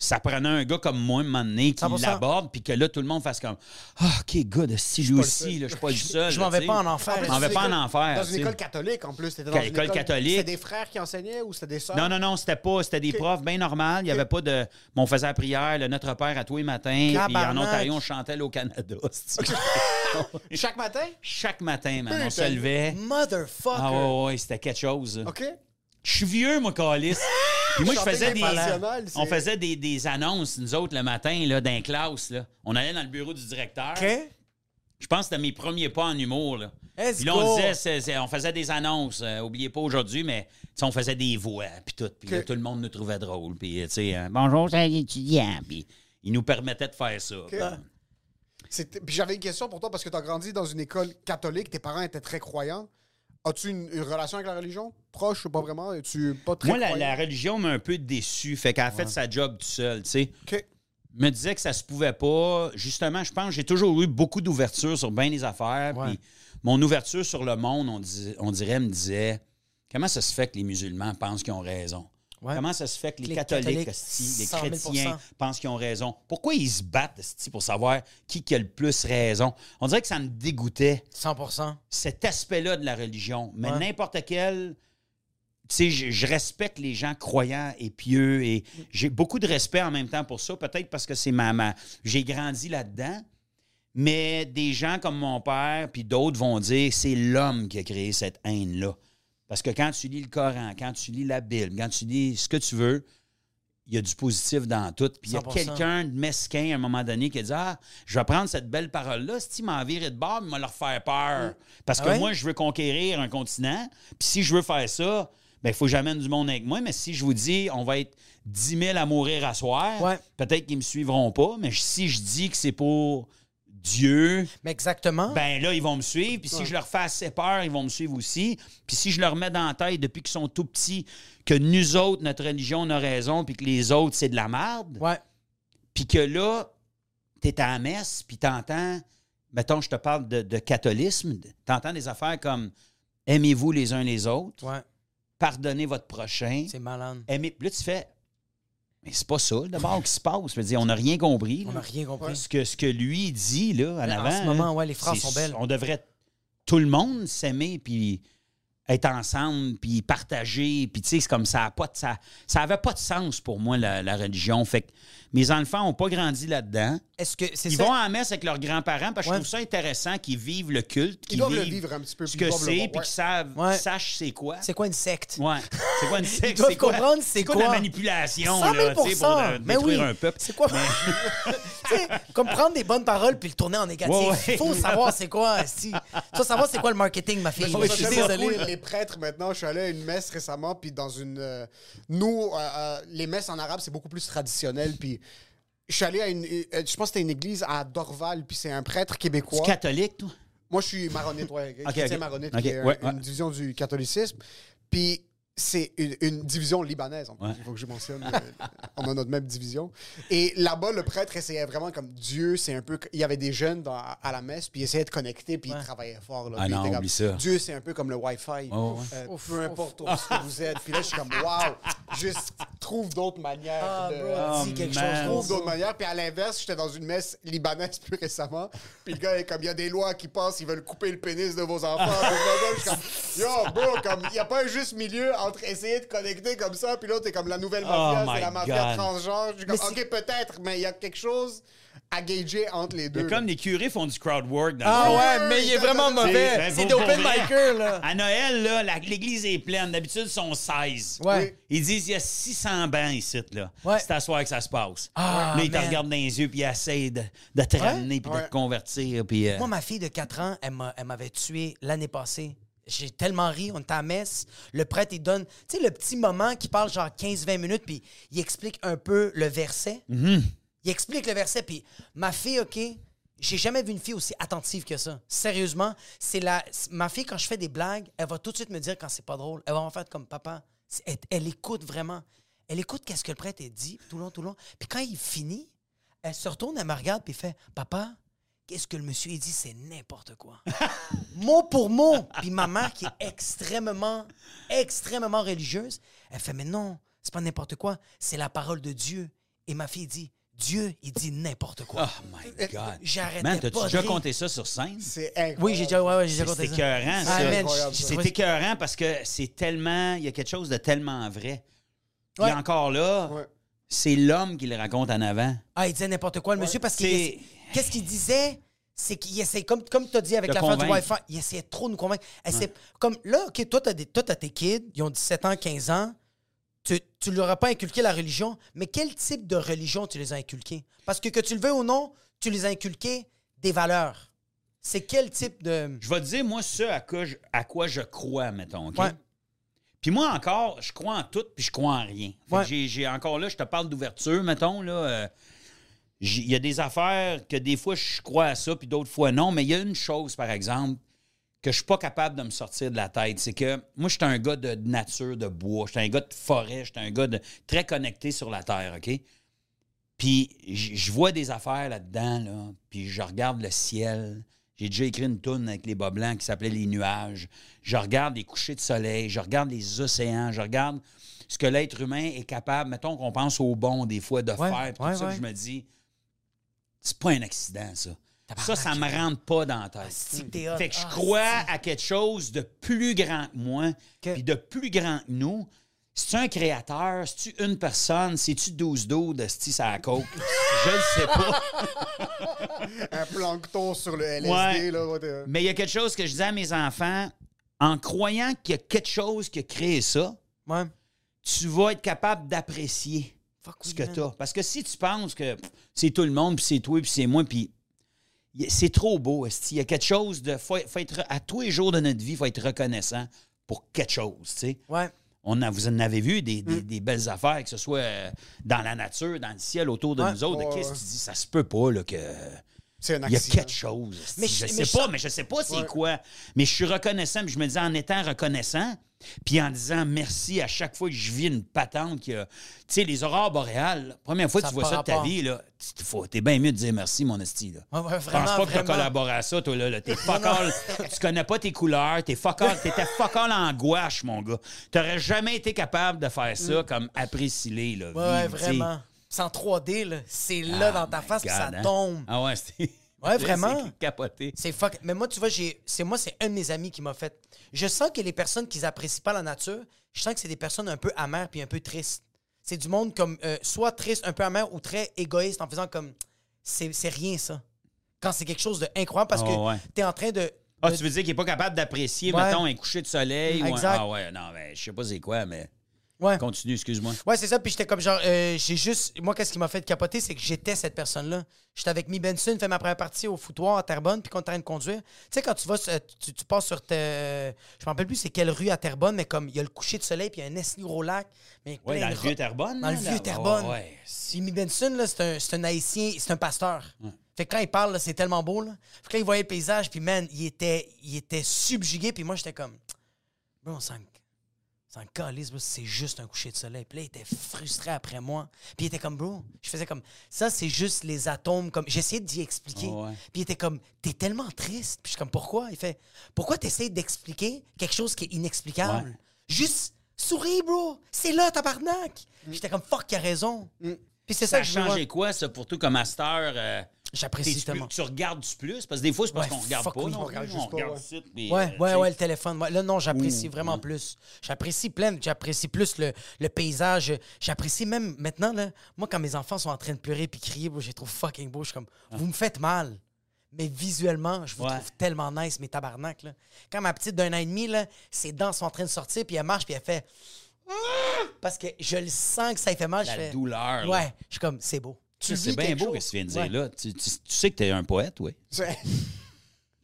ça prenait un gars comme moi, un moment donné, qui 100%. l'aborde, puis que là, tout le monde fasse comme Ah, OK, good, si lui pas le aussi, je suis pas le seul. Je m'en vais pas en enfer. Je m'en vais pas en enfer. Dans une école catholique, en plus. T'étais dans une école catholique? C'était des frères qui enseignaient ou c'était des sœurs? Non, non, non, c'était pas. C'était des profs bien normales. Il n'y avait pas de. mais on faisait la prière, le Notre Père à tous les matins. Puis en. Ontario, on chantait au Canada. [laughs] Chaque matin? Chaque matin, man, on se levait. Motherfucker. Ah ouais, ouais, c'était quelque chose. OK. Je suis vieux, moi, Calis. [laughs] Puis moi, je faisais des. On faisait des, des annonces, nous autres, le matin, là, dans les classes. Là. On allait dans le bureau du directeur. Je pense que c'était mes premiers pas en humour. Là. Puis là, on disait, on faisait des annonces. euh, oubliez pas aujourd'hui, mais on faisait des voix, puis tout. Puis tout le monde nous trouvait drôle. Puis, tu sais, euh, bonjour, c'est l'étudiant. Puis ils nous permettaient de faire ça. Puis j'avais une question pour toi parce que tu as grandi dans une école catholique, tes parents étaient très croyants. As-tu une, une relation avec la religion? Proche ou pas vraiment? Es-tu pas très Moi, la, religion m'a un peu déçu. Fait qu'elle a fait sa job tout seul, tu sais. OK. me disait que ça se pouvait pas. Justement, je pense que j'ai toujours eu beaucoup d'ouverture sur bien des affaires. Ouais. Puis mon ouverture sur le monde, on, dis- on dirait, me disait comment ça se fait que les musulmans pensent qu'ils ont raison? Ouais. Comment ça se fait que les, Les catholiques, les 100 000 chrétiens pensent qu'ils ont raison? Pourquoi ils se battent pour savoir qui qui a le plus raison? On dirait que ça me dégoûtait 100% cet aspect-là de la religion. Mais Ouais. n'importe quel. tu sais, je, je respecte les gens croyants et pieux et j'ai beaucoup de respect en même temps pour ça. Peut-être parce que c'est ma, ma j'ai grandi là-dedans. Mais des gens comme mon père puis d'autres vont dire c'est l'homme qui a créé cette haine-là. Parce que quand tu lis le Coran, quand tu lis la Bible, quand tu lis ce que tu veux, il y a du positif dans tout. Puis il y a 100%. quelqu'un de mesquin à un moment donné qui a dit Ah, je vais prendre cette belle parole-là, si tu m'en virer de bord, il m'a leur faire peur. Parce Ah que moi, je veux conquérir un continent. Puis si je veux faire ça, ben il faut que j'amène du monde avec moi. Mais si je vous dis, on va être 10 000 à mourir à soir, Ouais. peut-être qu'ils me suivront pas. Mais si je dis que c'est pour Dieu, Mais exactement. ben là, ils vont me suivre. Puis si je leur fais assez peur, ils vont me suivre aussi. Puis si je leur mets dans la tête depuis qu'ils sont tout petits que nous autres, notre religion, on a raison, puis que les autres, c'est de la merde, ouais. puis que là, t'es à la messe, puis t'entends, mettons, je te parle de, de catholisme, t'entends des affaires comme aimez-vous les uns les autres, Ouais. pardonnez votre prochain, C'est malade. aimez. Là, tu fais, mais c'est pas ça, d'abord, qui se passe. Je veux dire, on n'a rien compris. On n'a rien compris. Ce que, ce que lui dit, là, en Mais en avant. ce moment, là, ouais, les phrases sont belles. On devrait tout le monde s'aimer, puis être ensemble, puis partager. Puis, tu sais, c'est comme ça. a pas de- ça ça avait pas de sens pour moi, la, la religion. Fait que mes enfants n'ont pas grandi là-dedans. Est-ce que c'est Ils ça? vont à la messe avec leurs grands-parents parce que Ouais. je trouve ça intéressant qu'ils vivent le culte, Ils qu'ils doivent le vivent vivre un petit peu. ce que c'est, puis qu'ils savent, Ouais. qu'ils sachent c'est quoi. C'est quoi une secte? Ouais. C'est quoi une [laughs] secte? Ils doivent C'est quoi- comprendre c'est quoi. de la quoi? manipulation, 100 000 là, tu sais, pour euh, Mais détruire oui. un peuple. C'est quoi? [laughs] Tu sais, comme prendre des bonnes paroles puis le tourner en négatif. Ouais, ouais. Il faut savoir c'est quoi. Si. Vas savoir c'est quoi le marketing, ma fille. Je suis désolé. Les prêtres, maintenant, je suis allé à une messe récemment, puis dans une. euh, nous, euh, euh, les messes en arabe, c'est beaucoup plus traditionnel, puis. Je suis allé à une. euh, Je pense que c'était une église à Dorval, puis c'est un prêtre Tu québécois. es catholique, toi? Moi, je suis maronite, ouais. [laughs] Ok, chrétien ok. maronite, Ok, qui est ouais, une ouais. division du catholicisme. Puis c'est une, une division libanaise, en plus. Ouais. Il faut que je mentionne. euh, on a notre même division. Et là-bas, le prêtre essayait vraiment comme Dieu, c'est un peu. Il y avait des jeunes dans- à la messe, puis il essayait de connecter, puis il travaillait fort. Là, Ah non, comme, ça. Dieu, c'est un peu comme le Wi-Fi. ouais. Euh, peu importe où vous êtes. Puis là, je suis comme, waouh, juste trouve d'autres manières. Ah, de, dis Oh, quelque man. chose. trouve d'autres manières. Puis à l'inverse, j'étais dans une messe libanaise plus récemment. Puis le gars est comme, il y a des lois qui passent, ils veulent couper le pénis de vos enfants. [laughs] Je suis comme, yo, bro, comme, il n'y a pas un juste milieu entre essayer de connecter comme ça, puis là, t'es comme la nouvelle mafia, Oh c'est la mafia God. transgenre. Je suis comme, Mais ok, peut-être, mais il y a quelque chose à gager entre les deux. a comme les curés font du crowd work dans Ah le ouais, mais il est vraiment mauvais. C'est d'open micer, là. À Noël, là, la- l'église est pleine. D'habitude, ils sont 16. Ouais. Ils disent il y a 600 bancs ici. Là. Ouais. C'est à soir que ça se passe. Ah, là, ils te regardent dans les yeux puis ils essayent de, de te ramener puis de te convertir. Puis, euh, Moi, ma fille de 4 ans, elle m'a- elle m'avait tué l'année passée. J'ai tellement ri, on était à messe. Le prêtre, il donne, tu sais, le petit moment qui parle genre 15-20 minutes, puis il explique un peu le verset. Mhm. Il explique le verset, puis ma fille, OK, j'ai jamais vu une fille aussi attentive que ça. Sérieusement, c'est la. Ma fille, quand je fais des blagues, elle va tout de suite me dire quand c'est pas drôle. Elle va en faire comme papa. Elle, elle écoute vraiment. Elle écoute qu'est-ce que le prêtre a dit tout long, tout long. Puis quand il finit, elle se retourne, elle me regarde, puis fait Papa, qu'est-ce que le monsieur a dit C'est n'importe quoi. [laughs] mot pour mot. Puis ma mère, qui est extrêmement, extrêmement religieuse, elle fait Mais non, c'est pas n'importe quoi, c'est la parole de Dieu. Et ma fille dit Dieu, il dit n'importe quoi. Oh my God. J'arrêtais Man, t'as-tu pas de déjà rire. compté ça sur scène? C'est incroyable. Oui, j'ai déjà, ouais, ouais, j'ai déjà C'est compté ça. écœurant, Ah, ça. man, Incroyable, je- ça. C'est écœurant parce que c'est tellement. Il y a quelque chose de tellement vrai. Puis Ouais. encore là, Ouais. c'est l'homme qui le raconte en avant. Ah, il disait n'importe quoi, le monsieur, parce qu'il. Qu'est-ce qu'il disait? C'est qu'il essaie, comme, comme tu as dit avec l'affaire du. Wi-Fi, il essayait trop de nous convaincre. Comme là, OK, toi, tu as, tes kids, ils ont 17 ans, 15 ans. Tu, tu leur as pas inculqué la religion, mais quel type de religion tu les as inculqués? Parce que que tu le veux ou non, tu les as inculqués des valeurs. C'est quel type de. Je vais te dire, moi, ce à quoi je, à quoi je crois, mettons. OK? Ouais. Puis moi, encore, je crois en tout, puis je crois en rien. Ouais. j'ai- encore là, je te parle d'ouverture, mettons, là. euh, Il y a des affaires que des fois, je crois à ça, puis d'autres fois, non. Mais il y a une chose, par exemple, que je suis pas capable de me sortir de la tête. C'est que moi, je suis un gars de nature, de bois. Je suis un gars de forêt. Je suis un gars de, très connecté sur la terre, OK? Puis je vois des affaires là-dedans, là, puis je regarde le ciel. J'ai déjà écrit une toune avec les bas blancs qui s'appelait Les nuages. Je regarde les couchers de soleil, je regarde les océans, je regarde ce que l'être humain est capable, mettons qu'on pense au bon des fois de Ouais, faire, puis ouais, tout ça, ouais. je me dis, c'est pas un accident, ça. Ça, ça me rentre pas dans la tête. hot. Fait que je Ah, crois à quelque chose de plus grand que moi, Que- puis de plus grand que nous. C'est-tu un créateur? C'est-tu une personne? C'est-tu 12-12 de sti ça la coke? [laughs] Je le sais pas. [laughs] Un plancton sur le LSD, Ouais. là. Mais il y a quelque chose que je dis à mes enfants, en croyant qu'il y a quelque chose qui a créé ça, Ouais. tu vas être capable d'apprécier Fuck ce oui, que man. tu as. Parce que si tu penses que c'est tout le monde, puis c'est toi, puis c'est moi, puis c'est trop beau. Il y a quelque chose de... Faut, faut être, à tous les jours de notre vie, il faut être reconnaissant pour quelque chose, tu sais. Ouais. On a, vous en avez vu des, Mm. des- des belles affaires, que ce soit euh, dans la nature, dans le ciel, autour de Ouais. nous autres. Ouais, Qu'est-ce que tu dis? Ça se peut pas là, que... C'est un Il y a quelque chose. Mais je je- sais mais je pas, mais je sais pas c'est Ouais. quoi. Mais je suis reconnaissant, puis je me dis en étant reconnaissant, puis en disant merci à chaque fois que je vis une patente qui a- Tu sais, les aurores boréales, la première fois que tu vois ça de ta rapport. vie, là, t'es bien mieux de dire merci, mon esti. Là. Ouais, ouais, Je vraiment, pense pas que tu as vraiment. collaboré à ça, toi, là. là. T'es [laughs] fuck all. tu connais pas tes couleurs. T'es fuck all. T'étais fuck all en gouache, mon gars. T'aurais jamais été capable de faire ça comme apprécier, là. Mm. Ouais, vraiment. C'est en 3D, là. C'est là Ah, dans ta face, ça hein? tombe. Ah ouais, c'est. [laughs] Ouais, [laughs] vraiment. C'est capoté. C'est fuck. Mais moi, tu vois, j'ai, c'est moi, c'est un de mes amis qui m'a fait. Je sens que les personnes qui apprécient pas la nature, je sens que c'est des personnes un peu amères puis un peu tristes. C'est du monde comme euh, soit triste, un peu amer ou très égoïste en faisant comme c'est, c'est rien ça. Quand c'est quelque chose d'incroyable parce Oh, que ouais. t'es en train de. Ah, de- tu veux dire qu'il n'est pas capable d'apprécier, Ouais. mettons, un coucher de soleil ou un... Ah ouais, non, mais je sais pas c'est quoi, mais Ouais. continue, excuse-moi. Ouais, c'est ça. Puis j'étais comme genre, euh, j'ai juste. Moi, qu'est-ce qui m'a fait capoter, c'est que j'étais cette personne-là. J'étais avec Mi Benson, fait ma première partie au foutoir à Terrebonne, puis qu'on est en train de conduire. Tu sais, quand tu vas, sur- tu, tu passes sur. tes- je me rappelle plus c'est quelle rue à Terrebonne, mais comme il y a le coucher de soleil, puis il y a un esti gros lac. Mais Ouais, dans le vieux Terrebonne. Dans le vieux. Terrebonne. Ah, ouais. Puis Mi Benson, là, c'est un, un haïtien, c'est un pasteur. Fait que quand il parle, c'est tellement beau, là. Fait que là, il voyait le paysage, puis man, il était, il était subjugué, puis moi, j'étais comme. Bro, on s'en s'en calisse, bro, c'est juste un coucher de soleil. Puis là, il était frustré après moi. Puis il était comme, bro, je faisais comme, ça, c'est juste les atomes. comme J'essayais d'y expliquer. Ouais. Puis il était comme, t'es tellement triste. Puis je suis comme, pourquoi? Il fait, pourquoi t'essayes d'expliquer quelque chose qui est inexplicable? Ouais. Juste souris, bro. C'est là, tabarnak. Puis J'étais comme, fuck, il a raison. Puis c'est ça, Ça a que changé quoi, ça, pour toi, comme master? J'apprécie tellement. tu regardes-tu plus? Parce que des fois, c'est parce Ouais, qu'on regarde pas. non On regarde on juste pas, regarde ouais. Ouais, euh, ouais, ouais, le téléphone. Là, non, j'apprécie Ouh, vraiment ouais. plus. J'apprécie plein. J'apprécie plus le, le paysage. J'apprécie même maintenant, là, moi, quand mes enfants sont en train de pleurer puis crier, je les trouve fucking beau. Je suis comme, vous me faites mal. Mais visuellement, je vous Ouais. trouve tellement nice, mes tabarnak. Là. Quand ma petite d'un an et demi, là, ses dents sont en train de sortir, puis elle marche, puis elle fait. Parce que je le sens que ça lui fait mal. La je fais, douleur, là. Ouais, je suis comme, c'est beau. Tu C'est bien quelque beau chose. que tu viens de dire Ouais. là. Tu, tu- tu sais que t'es un poète, oui. [laughs]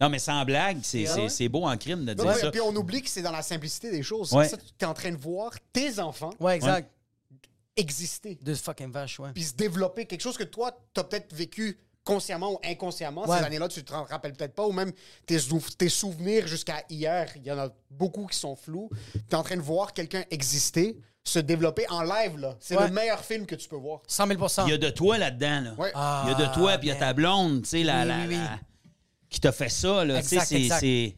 Non, mais sans blague, c'est Ah c'est- ouais? c'est beau en crime de dire ça. Puis on oublie que c'est dans la simplicité des choses. Ouais. Ça, tu es en train de voir tes enfants Ouais, exact. exister, De fucking vache, ouais. puis se développer. Quelque chose que toi, tu as peut-être vécu consciemment ou inconsciemment. Ouais. Ces années-là, tu te rappelles peut-être pas, ou même tes, sou- tes souvenirs jusqu'à hier, il y en a beaucoup qui sont flous. Tu es en train de voir quelqu'un exister, se développer en live. là. C'est Ouais. le meilleur film que tu peux voir. 100 000% Il y a de toi là-dedans. Là. Ouais. Ah, il y a de toi, puis il y a ta blonde, tu sais, la, Oui, la- oui, oui. la- qui t'a fait ça. Là. Tu sais, Exact, c'est, exact. c'est,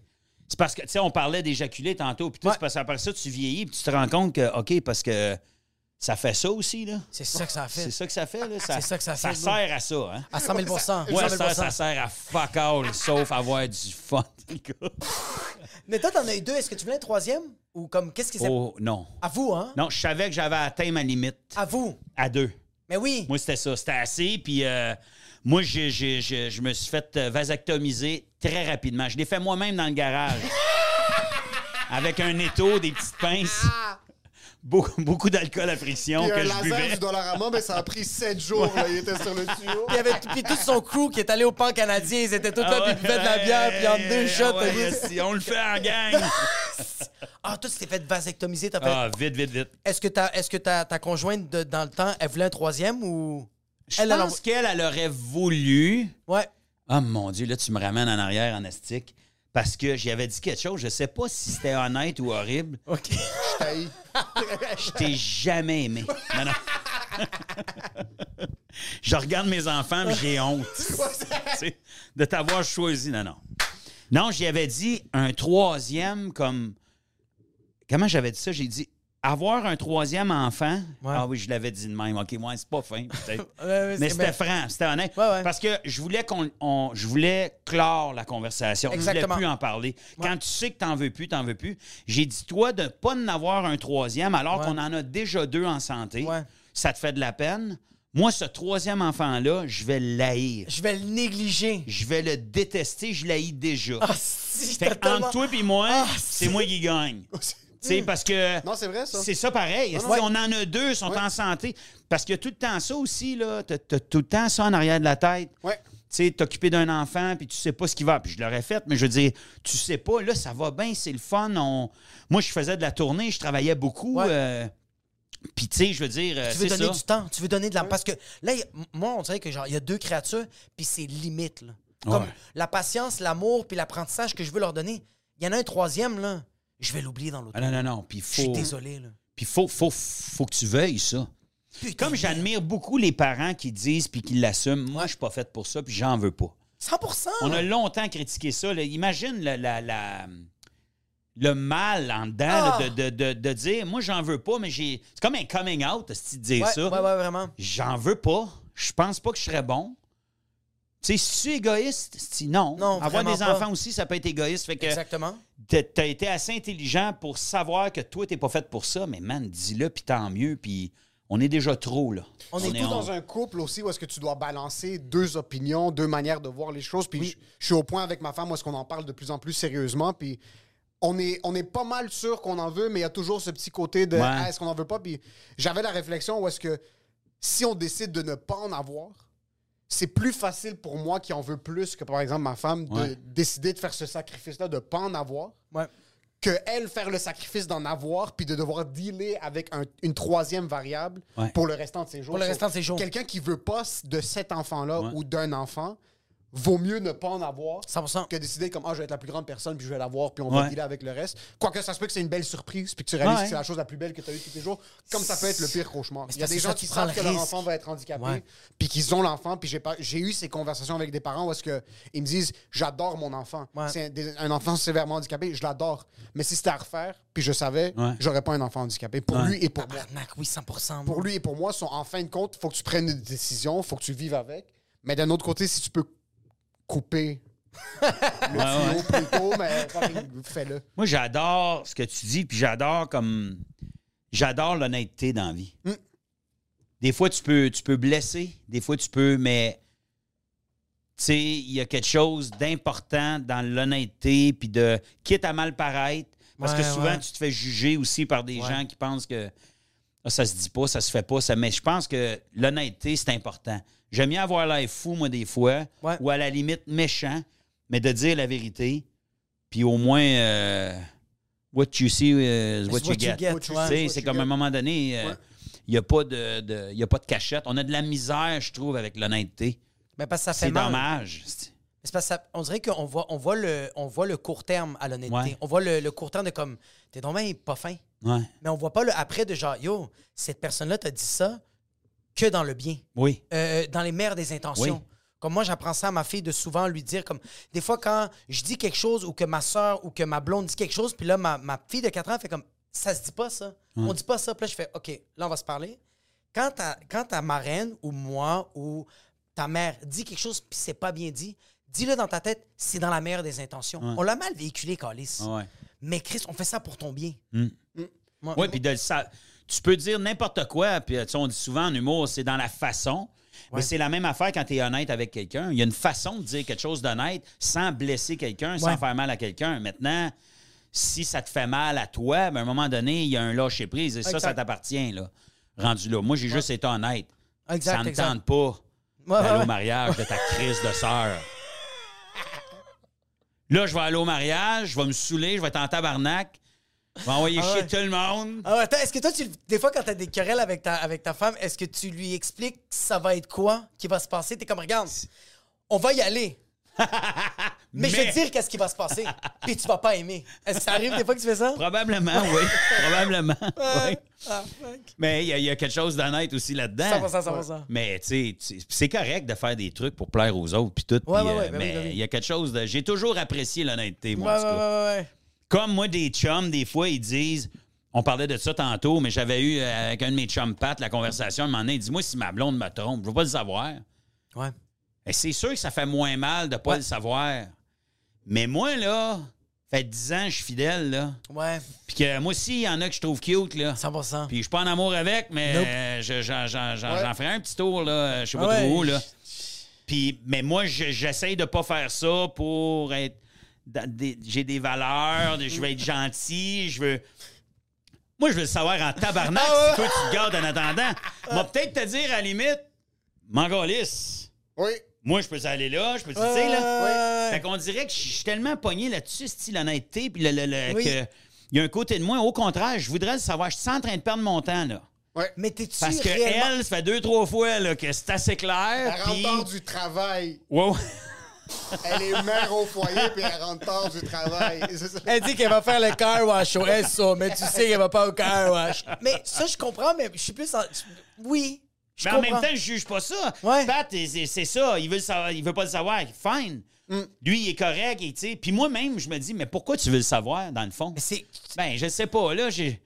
c'est parce que, tu sais, on parlait d'éjaculer tantôt, puis tout, Ouais. c'est parce qu'après ça, tu vieillis, puis tu te rends compte que, OK, parce que ça fait ça aussi, là. C'est ça que ça fait. C'est ça que ça fait, là. Ça, C'est ça que ça fait, Ça sert à ça, hein. À 100 000 Ouais, 100 ça, 000 ça sert à fuck all, sauf avoir du fun, [laughs] les gars. Mais toi, t'en as eu deux. Est-ce que tu voulais un troisième? Ou comme, qu'est-ce qui s'est. Oh, non. À vous, hein? Non, je savais que j'avais atteint ma limite À vous. à deux. Mais oui. Moi, c'était ça. C'était assez. Puis euh, moi, j'ai- j'ai- j'ai- je me suis fait euh, vasectomiser très rapidement. Je l'ai fait moi-même dans le garage. [laughs] Avec un étau, des petites pinces. Beaucoup, [laughs] beaucoup d'alcool à friction Puis que un je laser buvais. du Dollarama, mais ça a pris 7 jours. là, il était sur le tuyau. Puis il y avait puis tout son crew qui est allé au pan canadien. Ils étaient tous là, puis ils buvaient de la bière, puis en deux shots. Ah ouais, si, on le fait en gang. [laughs] Ah, toi, tu t'es fait vasectomiser. T'as fait. ah, vite, vite, vite. Est-ce que, ta, est-ce que ta, ta conjointe, de- dans le temps, elle voulait un troisième ou. Je Elle, pense en- qu'elle, elle aurait voulu. Ouais. Ah, mon Dieu, là, tu me ramènes en arrière en astique. Parce que j'y avais dit quelque chose. Je sais pas si c'était honnête ou horrible. OK. Hey. [laughs] Je t'ai jamais aimé. [laughs] Non, non. [laughs] je regarde mes enfants et j'ai honte. De t'avoir choisi. Non, non. Non, j'y avais dit un troisième comme. Comment j'avais dit ça? J'ai dit avoir un troisième enfant, Ouais. ah oui, je l'avais dit de même. OK, moi, c'est pas fin, peut-être. [laughs] Ouais, Mais c'était franc, c'était honnête. Parce que je voulais qu'on, on- je voulais clore la conversation. Je Exactement. voulais plus en parler. Quand tu sais que t'en veux plus, t'en veux plus. J'ai dit toi de pas en avoir un troisième alors qu'on en a déjà deux en santé. Ça te fait de la peine? Moi, ce troisième enfant-là, je vais l'haïr. Je vais le négliger. Je vais le détester. Je l'haïs déjà. Ah, si, fait entre toi et moi, Ah, c'est si. moi qui gagne. [laughs] Tu sais, parce que Non, c'est vrai, ça. c'est ça pareil. Non, Si non. On en a deux, ils sont Ouais. en santé? Parce qu'il y a tout le temps ça aussi, là. T'as, t'as tout le temps ça en arrière de la tête. Ouais. Tu sais, t'occuper d'un enfant, puis tu sais pas ce qui va. Puis je l'aurais fait, mais je veux dire, tu sais pas, là, ça va bien, c'est le fun. On... Moi, je faisais de la tournée, je travaillais beaucoup. Ouais. euh, Puis, tu sais, je veux dire, euh, Tu veux c'est donner ça. du temps, tu veux donner de la... Parce que là, y a- m- moi, on dirait que genre, il y a deux créatures, puis c'est limite, là. Comme Ouais. la patience, l'amour, puis l'apprentissage que je veux leur donner. Il y en a un troisième, là. Je vais l'oublier dans l'autre. Ah non, non, non. Puis, Je suis faut... désolé, là. Puis, faut, faut, faut que tu veuilles ça. Putain, Comme j'admire beaucoup les parents qui disent puis qui l'assument, moi, je suis pas faite pour ça, puis j'en veux pas. 100% On a longtemps critiqué ça. là. Imagine la, la- la- le mal en dedans là, de, de- de- de dire moi, j'en veux pas, mais j'ai. C'est comme un coming out, si dire Ouais, ça. ouais, ouais, vraiment. J'en veux pas. Je pense pas que je serais bon. Tu sais, si tu es égoïste, si non. Non, Avoir des pas. enfants aussi, ça peut être égoïste. Fait que Exactement. T'as été assez intelligent pour savoir que toi, t'es pas fait pour ça, mais man, dis-le, puis tant mieux, puis on est déjà trop, là. On est en- dans un couple aussi où est-ce que tu dois balancer deux opinions, deux manières de voir les choses. Puis je, je suis au point avec ma femme où est-ce qu'on en parle de plus en plus sérieusement. Puis on est, on est pas mal sûr qu'on en veut, mais il y a toujours ce petit côté de Ouais. Ah, est-ce qu'on en veut pas? Puis j'avais la réflexion où est-ce que si on décide de ne pas en avoir, c'est plus facile pour moi qui en veux plus que par exemple ma femme de Ouais. décider de faire ce sacrifice-là, de pas en avoir Ouais. que elle faire le sacrifice d'en avoir puis de devoir dealer avec un- une troisième variable Ouais. pour le restant de ses jours. Pour le restant de ses jours. Quelqu'un qui veut pas de cet enfant-là Ouais. ou d'un enfant, vaut mieux ne pas en avoir 100 que décider comme ah je vais être la plus grande personne puis je vais l'avoir puis on va Ouais. dealer avec le reste. Quoique ça se peut que c'est une belle surprise puis que tu réalises Ouais. que c'est la chose la plus belle que tu as eue tous tes jours, comme ça peut être le pire cauchemar. Il y a des gens qui savent le que leur enfant va être handicapé Ouais. puis qu'ils ont l'enfant puis j'ai pas j'ai eu ces conversations avec des parents où est-ce que ils me disent j'adore mon enfant. C'est un, enfant sévèrement handicapé, je l'adore. Mais si c'était à refaire puis je savais, j'aurais pas un enfant handicapé pour lui et pour moi. Tabarnak, oui, 100 Pour lui et pour moi, sont, en fin de compte, il faut que tu prennes une décision, il faut que tu vives avec. Mais d'un autre côté, si tu peux couper [laughs] le Ouais, ouais. tuyau plus tôt, mais fais-le. Moi, j'adore ce que tu dis, puis j'adore comme. J'adore l'honnêteté dans la vie. Mm. Des fois, tu peux, tu peux blesser, des fois, tu peux, mais. Tu sais, il y a quelque chose d'important dans l'honnêteté, puis de. quitte à mal paraître, parce que souvent, tu te fais juger aussi par des gens qui pensent que. Ah, ça se dit pas, ça se fait pas. Ça, mais je pense que l'honnêteté, c'est important. J'aime bien avoir l'air fou, moi, des fois, Ouais. ou à la limite méchant, mais de dire la vérité, puis au moins, euh, what you see is what, you get. You. Tu sais, c'est comme à un moment donné, il Ouais. n'y a, pas de, de- y a pas de cachette. On a de la misère, je trouve, avec l'honnêteté. Mais parce que ça fait C'est dommage. C'est- parce que ça- on dirait qu'on voit, on voit, le, on voit le court terme à l'honnêteté. Ouais. On voit le, le court terme de comme, t'es bien pas fin. Ouais. Mais on voit pas le après de genre, yo, cette personne-là t'a dit ça que dans le bien, Oui. Euh, dans les meilleures des intentions. Oui. Comme moi, j'apprends ça à ma fille de souvent lui dire, comme, des fois, quand je dis quelque chose ou que ma soeur ou que ma blonde dit quelque chose, puis là, ma, ma fille de 4 ans fait comme, ça se dit pas ça. On dit pas ça. Puis là, je fais, OK, là, on va se parler. Quand ta, quand ta marraine ou moi ou ta mère dit quelque chose puis c'est pas bien dit, dis-le dans ta tête, c'est dans la meilleure des intentions. Ouais. On l'a mal véhiculé, Calis. Ouais. Mais Chris, on fait ça pour ton bien. Mm. Moi- Oui, puis de sa- Tu peux dire n'importe quoi, puis tu sais, on dit souvent en humour, c'est dans la façon. Mais c'est la même affaire quand tu es honnête avec quelqu'un. Il y a une façon de dire quelque chose d'honnête sans blesser quelqu'un, sans faire mal à quelqu'un. Maintenant, si ça te fait mal à toi, ben, à un moment donné, il y a un lâcher prise et ça, Exact. ça t'appartient, là. Rendu là. Moi, j'ai juste été honnête. Exact, ça exact. tente pas d'aller au mariage de ta crise de sœur. [laughs] Là, je vais aller au mariage, je vais me saouler, je vais être en tabarnak, vais envoyer Ah chier ouais. tout le monde. Ah ouais, attends, est-ce que toi, tu, des fois, quand tu as des querelles avec ta, avec ta femme, est-ce que tu lui expliques ça va être quoi qui va se passer? T'es comme, regarde, on va y aller. [laughs] mais, je vais te dire qu'est-ce qui va se passer. Puis tu vas pas aimer. Est-ce que ça arrive des fois que tu fais ça? Probablement, oui. [laughs] Probablement. oui. Ah. Mais il y, a- il y a quelque chose d'honnête aussi là-dedans. 100%, 100%. Mais tu sais, c'est correct de faire des trucs pour plaire aux autres puis tout. Ouais, ouais, euh, ouais, ben oui, mais ben oui. il y a quelque chose de. J'ai toujours apprécié l'honnêteté, moi. Ouais, en tout ouais, cas. Comme moi, des chums, des fois, ils disent On parlait de ça tantôt, mais j'avais eu euh, avec un de mes chum Pat la conversation. Un moment donné, dis-moi si ma blonde me trompe. Je veux pas le savoir. Ouais. Et c'est sûr que ça fait moins mal de pas Ouais. le savoir. Mais moi, là, fait 10 ans que je suis fidèle, là. Ouais, Puis que moi aussi, il y en a que je trouve cute, là. 100% Puis je suis pas en amour avec, mais Nope. euh, je- j'en j'en- j'en- Ouais. j'en ferai un petit tour, là. Je sais pas ouais. trop où, là. Puis, mais moi, je- j'essaye de pas faire ça pour être. Dans des- J'ai des valeurs, je veux être gentil, je veux. Moi, je veux le savoir en tabarnak Ah si toi, tu te gardes en attendant. Moi, peut-être te dire, à la limite, Mangalis. Oui. Moi, je peux aller là, je peux, tu Ouais, sais, là. ouais, ouais. Fait qu'on dirait que je suis tellement pogné là-dessus, style l'honnêteté, puis le, le- le- Oui. que il y a un côté de moi, au contraire, je voudrais le savoir. Je suis en train de perdre mon temps, là. Mais t'es-tu Parce que réellement... elle, ça fait deux, trois fois là, que c'est assez clair. Puis- tard du travail. Ouais, ouais. Elle est mère au foyer, puis elle rentre tard du travail. Elle dit qu'elle va faire le car wash au SO, mais tu sais qu'elle va pas au car wash. Mais ça, je comprends, mais je suis plus en... Oui, je Mais en comprends. même temps, je juge pas ça. Ouais. Pat, c'est c'est ça. Il veut, le savoir, il veut pas le savoir. Fine. Mm. Lui, il est correct. et, tu sais, Puis moi-même, je me dis, mais pourquoi tu veux le savoir, dans le fond? Mais. Ben, je sais pas. Là, j'ai. Tu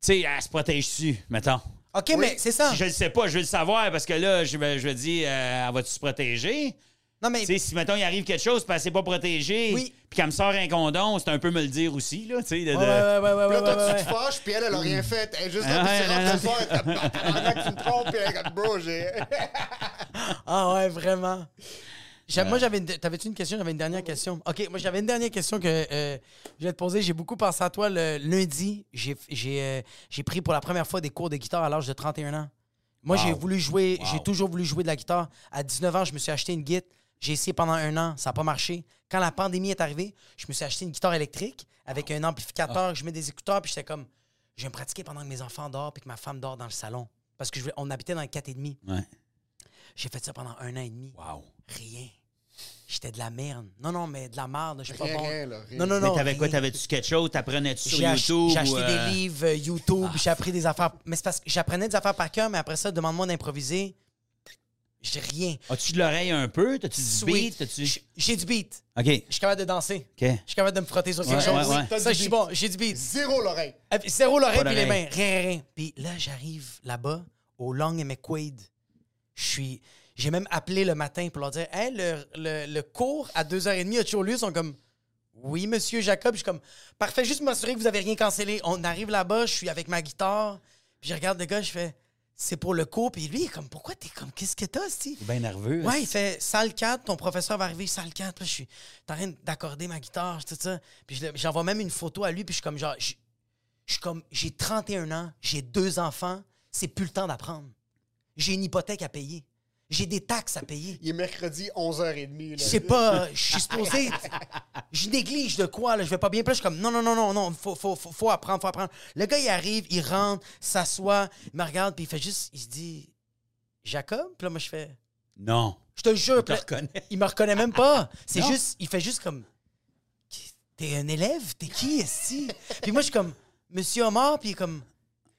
sais, elle se protège-tu, mettons? OK, mais c'est ça. Je le sais pas, je veux le savoir parce que là, je me, je me dis, euh, elle va-tu se protéger? Non, mais... Tu sais, si, mettons, il arrive quelque chose, puis elle s'est pas protégée, Oui. puis qu'elle me sort un condom, c'est un peu me le dire aussi, là, tu sais. de- Ouais, de- ouais, ouais, ouais, ouais, Puis là, toi, ouais, tu te fâches, puis elle, elle a rien fait. Elle est juste Ah là, puis soir, elle tabarnak, tu me trompes, puis elle est bro, j'ai. Ah ouais, vraiment. Moi, j'avais une... T'avais-tu une question? J'avais une dernière question. OK, moi, j'avais une dernière question que euh, je vais te poser. J'ai beaucoup pensé à toi le lundi. J'ai j'ai, euh, j'ai pris pour la première fois des cours de guitare à l'âge de 31 ans. Moi, j'ai voulu jouer... J'ai toujours voulu jouer de la guitare. À 19 ans, je me suis acheté une guitare. J'ai essayé pendant un an. Ça n'a pas marché. Quand la pandémie est arrivée, je me suis acheté une guitare électrique avec un amplificateur. Je mets des écouteurs, puis j'étais comme... Je vais me pratiquer pendant que mes enfants dorment puis que ma femme dort dans le salon. Parce que je vais- on habitait dans le 4,5. Ouais. J'ai fait ça pendant un an et demi. Wow. Rien. J'étais de la merde. Non, non, mais de la merde. Je suis pas Rien, bon. rien, là, rien. Non, non, Mais non. t'avais quoi? T'avais-tu quelque chose? T'apprenais-tu sur YouTube? j'ai acheté ou, euh, des livres euh, YouTube, j'ai appris des affaires. Mais c'est parce que j'apprenais des affaires par cœur, mais après ça, demande-moi d'improviser. J'ai rien. As-tu de l'oreille un peu? T'as-tu du Sweet. beat? T'as-tu... J'ai du beat. OK. Je suis capable de danser. OK. Je suis capable de me frotter sur quelque Ouais, chose. ouais, ouais. T'as Ça, je suis bon. J'ai du beat. Zéro l'oreille. Euh, Zéro l'oreille puis les mains. Rien, rien, rien. Puis là, j'arrive là-bas, au Long et McQuaid. Je suis... J'ai même appelé le matin pour leur dire Hey, le, le, le cours à 2h30 a toujours lieu. Ils sont comme Oui, monsieur Jacob. Je suis comme Parfait, juste m'assurer que vous avez rien cancellé. On arrive là-bas, je suis avec ma guitare. Puis je regarde le gars, je fais C'est pour le cours. Puis lui, il est comme Pourquoi t'es comme Qu'est-ce que t'as, si? Bien nerveux. Ouais, il fait salle 4, ton professeur va arriver, salle 4. Puis là, je suis en train d'accorder ma guitare, tout ça. Puis j'envoie même une photo à lui, puis je suis comme genre, je je suis comme, j'ai 31 ans, j'ai deux enfants, c'est plus le temps d'apprendre. J'ai une hypothèque à payer. J'ai des taxes à payer. Il est mercredi 11h30. là. Je sais pas, je suis supposé. Je néglige de quoi, là, je vais pas bien. Puis là, je suis comme, non, non, non, non, non, faut, faut, faut, faut apprendre, faut apprendre. Le gars, il arrive, il rentre, s'assoit, il me regarde, puis il fait juste, il se dit, Jacob? Puis là, moi, je fais, Non. je te jure. Je te reconnais. Il me reconnaît même pas. C'est juste, il fait juste comme, t'es un élève? T'es qui, esti? Puis moi, je suis comme, Monsieur Omar, puis il est comme,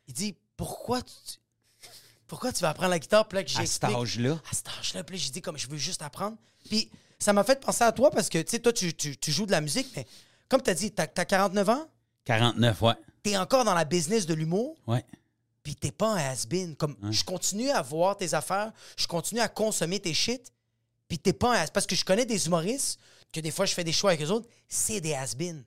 il dit, pourquoi tu, pourquoi tu vas apprendre la guitare? Puis là, que À cet âge-là. À cet âge-là. Puis là, j'ai dit, comme, je veux juste apprendre. Puis ça m'a fait penser à toi parce que, tu sais, toi, tu, tu- tu joues de la musique, mais comme tu as dit, t'as as 49 ans, 49, ouais. t'es encore dans la business de l'humour, Ouais. puis t'es pas un has-been. Comme, je continue à voir tes affaires, je continue à consommer tes shit, puis t'es pas un has Parce que je connais des humoristes que des fois, je fais des choix avec eux autres, c'est des has-been.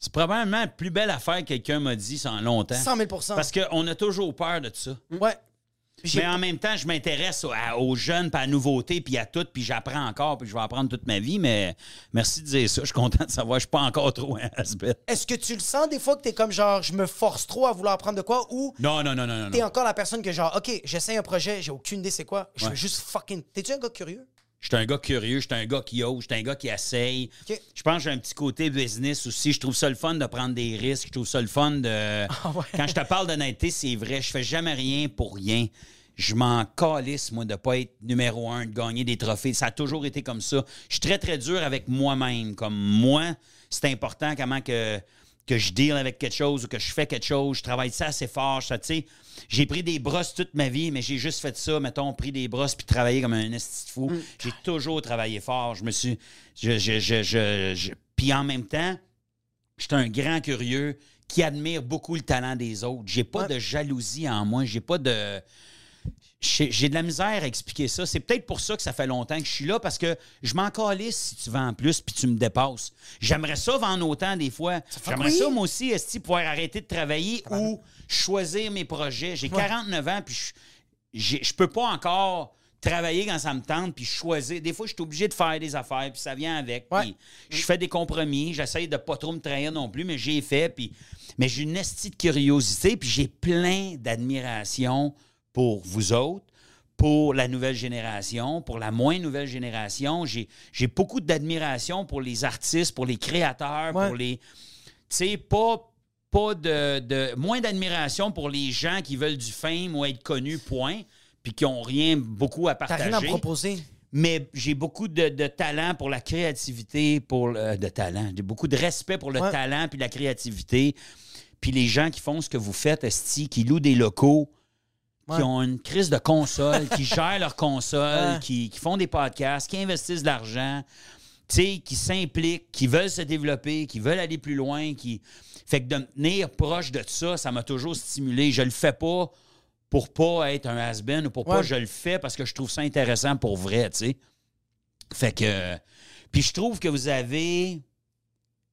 C'est probablement la plus belle affaire que quelqu'un m'a dit ça en longtemps. 100 000% Parce qu'on a toujours peur de ça. Ouais. Mais en même temps, je m'intéresse aux, jeunes, puis à la nouveauté, puis à tout, puis j'apprends encore, puis je vais apprendre toute ma vie. Mais merci de dire ça. Je suis content de savoir. Je suis pas encore trop un has-been. Est-ce que tu le sens des fois que t'es comme genre, je me force trop à vouloir apprendre de quoi ou Non, non, non, non, non. t'es non. encore la personne que genre, OK, j'essaie un projet, j'ai aucune idée c'est quoi, je Ouais. veux juste fucking. T'es-tu un gars curieux? Je suis un gars curieux, je suis un gars qui ose, je suis un gars qui essaye. Je pense que j'ai un petit côté business aussi. Je trouve ça le fun de prendre des risques. Je trouve ça le fun de. Ah ouais. Quand je te parle d'honnêteté, c'est vrai. Je fais jamais rien pour rien. Je m'en calisse, moi, de pas être numéro un, de gagner des trophées. Ça a toujours été comme ça. Je suis très, très dur avec moi-même. Comme moi, c'est important comment que, que je deal avec quelque chose ou que je fais quelque chose. Je travaille ça assez fort. Ça, tu sais, j'ai pris des brosses toute ma vie, mais j'ai juste fait ça, mettons, pris des brosses puis travaillé comme un esti fou. J'ai toujours travaillé fort. Je me suis... Je, je, je, je- je- Puis en même temps, J'étais un grand curieux qui admire beaucoup le talent des autres. J'ai pas de jalousie en moi. J'ai pas de. J'ai de la misère à expliquer ça. C'est peut-être pour ça que ça fait longtemps que je suis là, parce que je m'en calisse si tu vends plus puis tu me dépasses. J'aimerais ça vendre autant des fois. J'aimerais ça, moi aussi, esti, pouvoir arrêter de travailler ou choisir mes projets. J'ai 49 ans puis je, je peux pas encore travailler quand ça me tente puis choisir. Des fois, je suis obligé de faire des affaires puis ça vient avec. puis je fais des compromis. J'essaye de pas trop me trahir non plus, mais j'ai fait. Puis, mais j'ai une esti de curiosité puis j'ai plein d'admiration pour vous autres, pour la nouvelle génération, pour la moins nouvelle génération. J'ai beaucoup d'admiration pour les artistes, pour les créateurs, Ouais. pour les... Tu sais, pas, pas de, de- Moins d'admiration pour les gens qui veulent du fame ou être connus, point, puis qui ont rien beaucoup à T'as partager. rien à proposer. Mais j'ai beaucoup de, de talent pour la créativité, pour le- de talent. J'ai beaucoup de respect pour le Ouais. talent puis la créativité. Puis les gens qui font ce que vous faites, Esti, qui louent des locaux, qui ont une crise de console, qui [laughs] gèrent leur console, Ouais. qui, qui font des podcasts, qui investissent de l'argent, qui s'impliquent, qui veulent se développer, qui veulent aller plus loin, qui... Fait que de me tenir proche de ça, ça m'a toujours stimulé. Je le fais pas pour pas être un has-been ou pour pas je le fais parce que je trouve ça intéressant pour vrai, tu sais. Fait que... Puis je trouve que vous avez...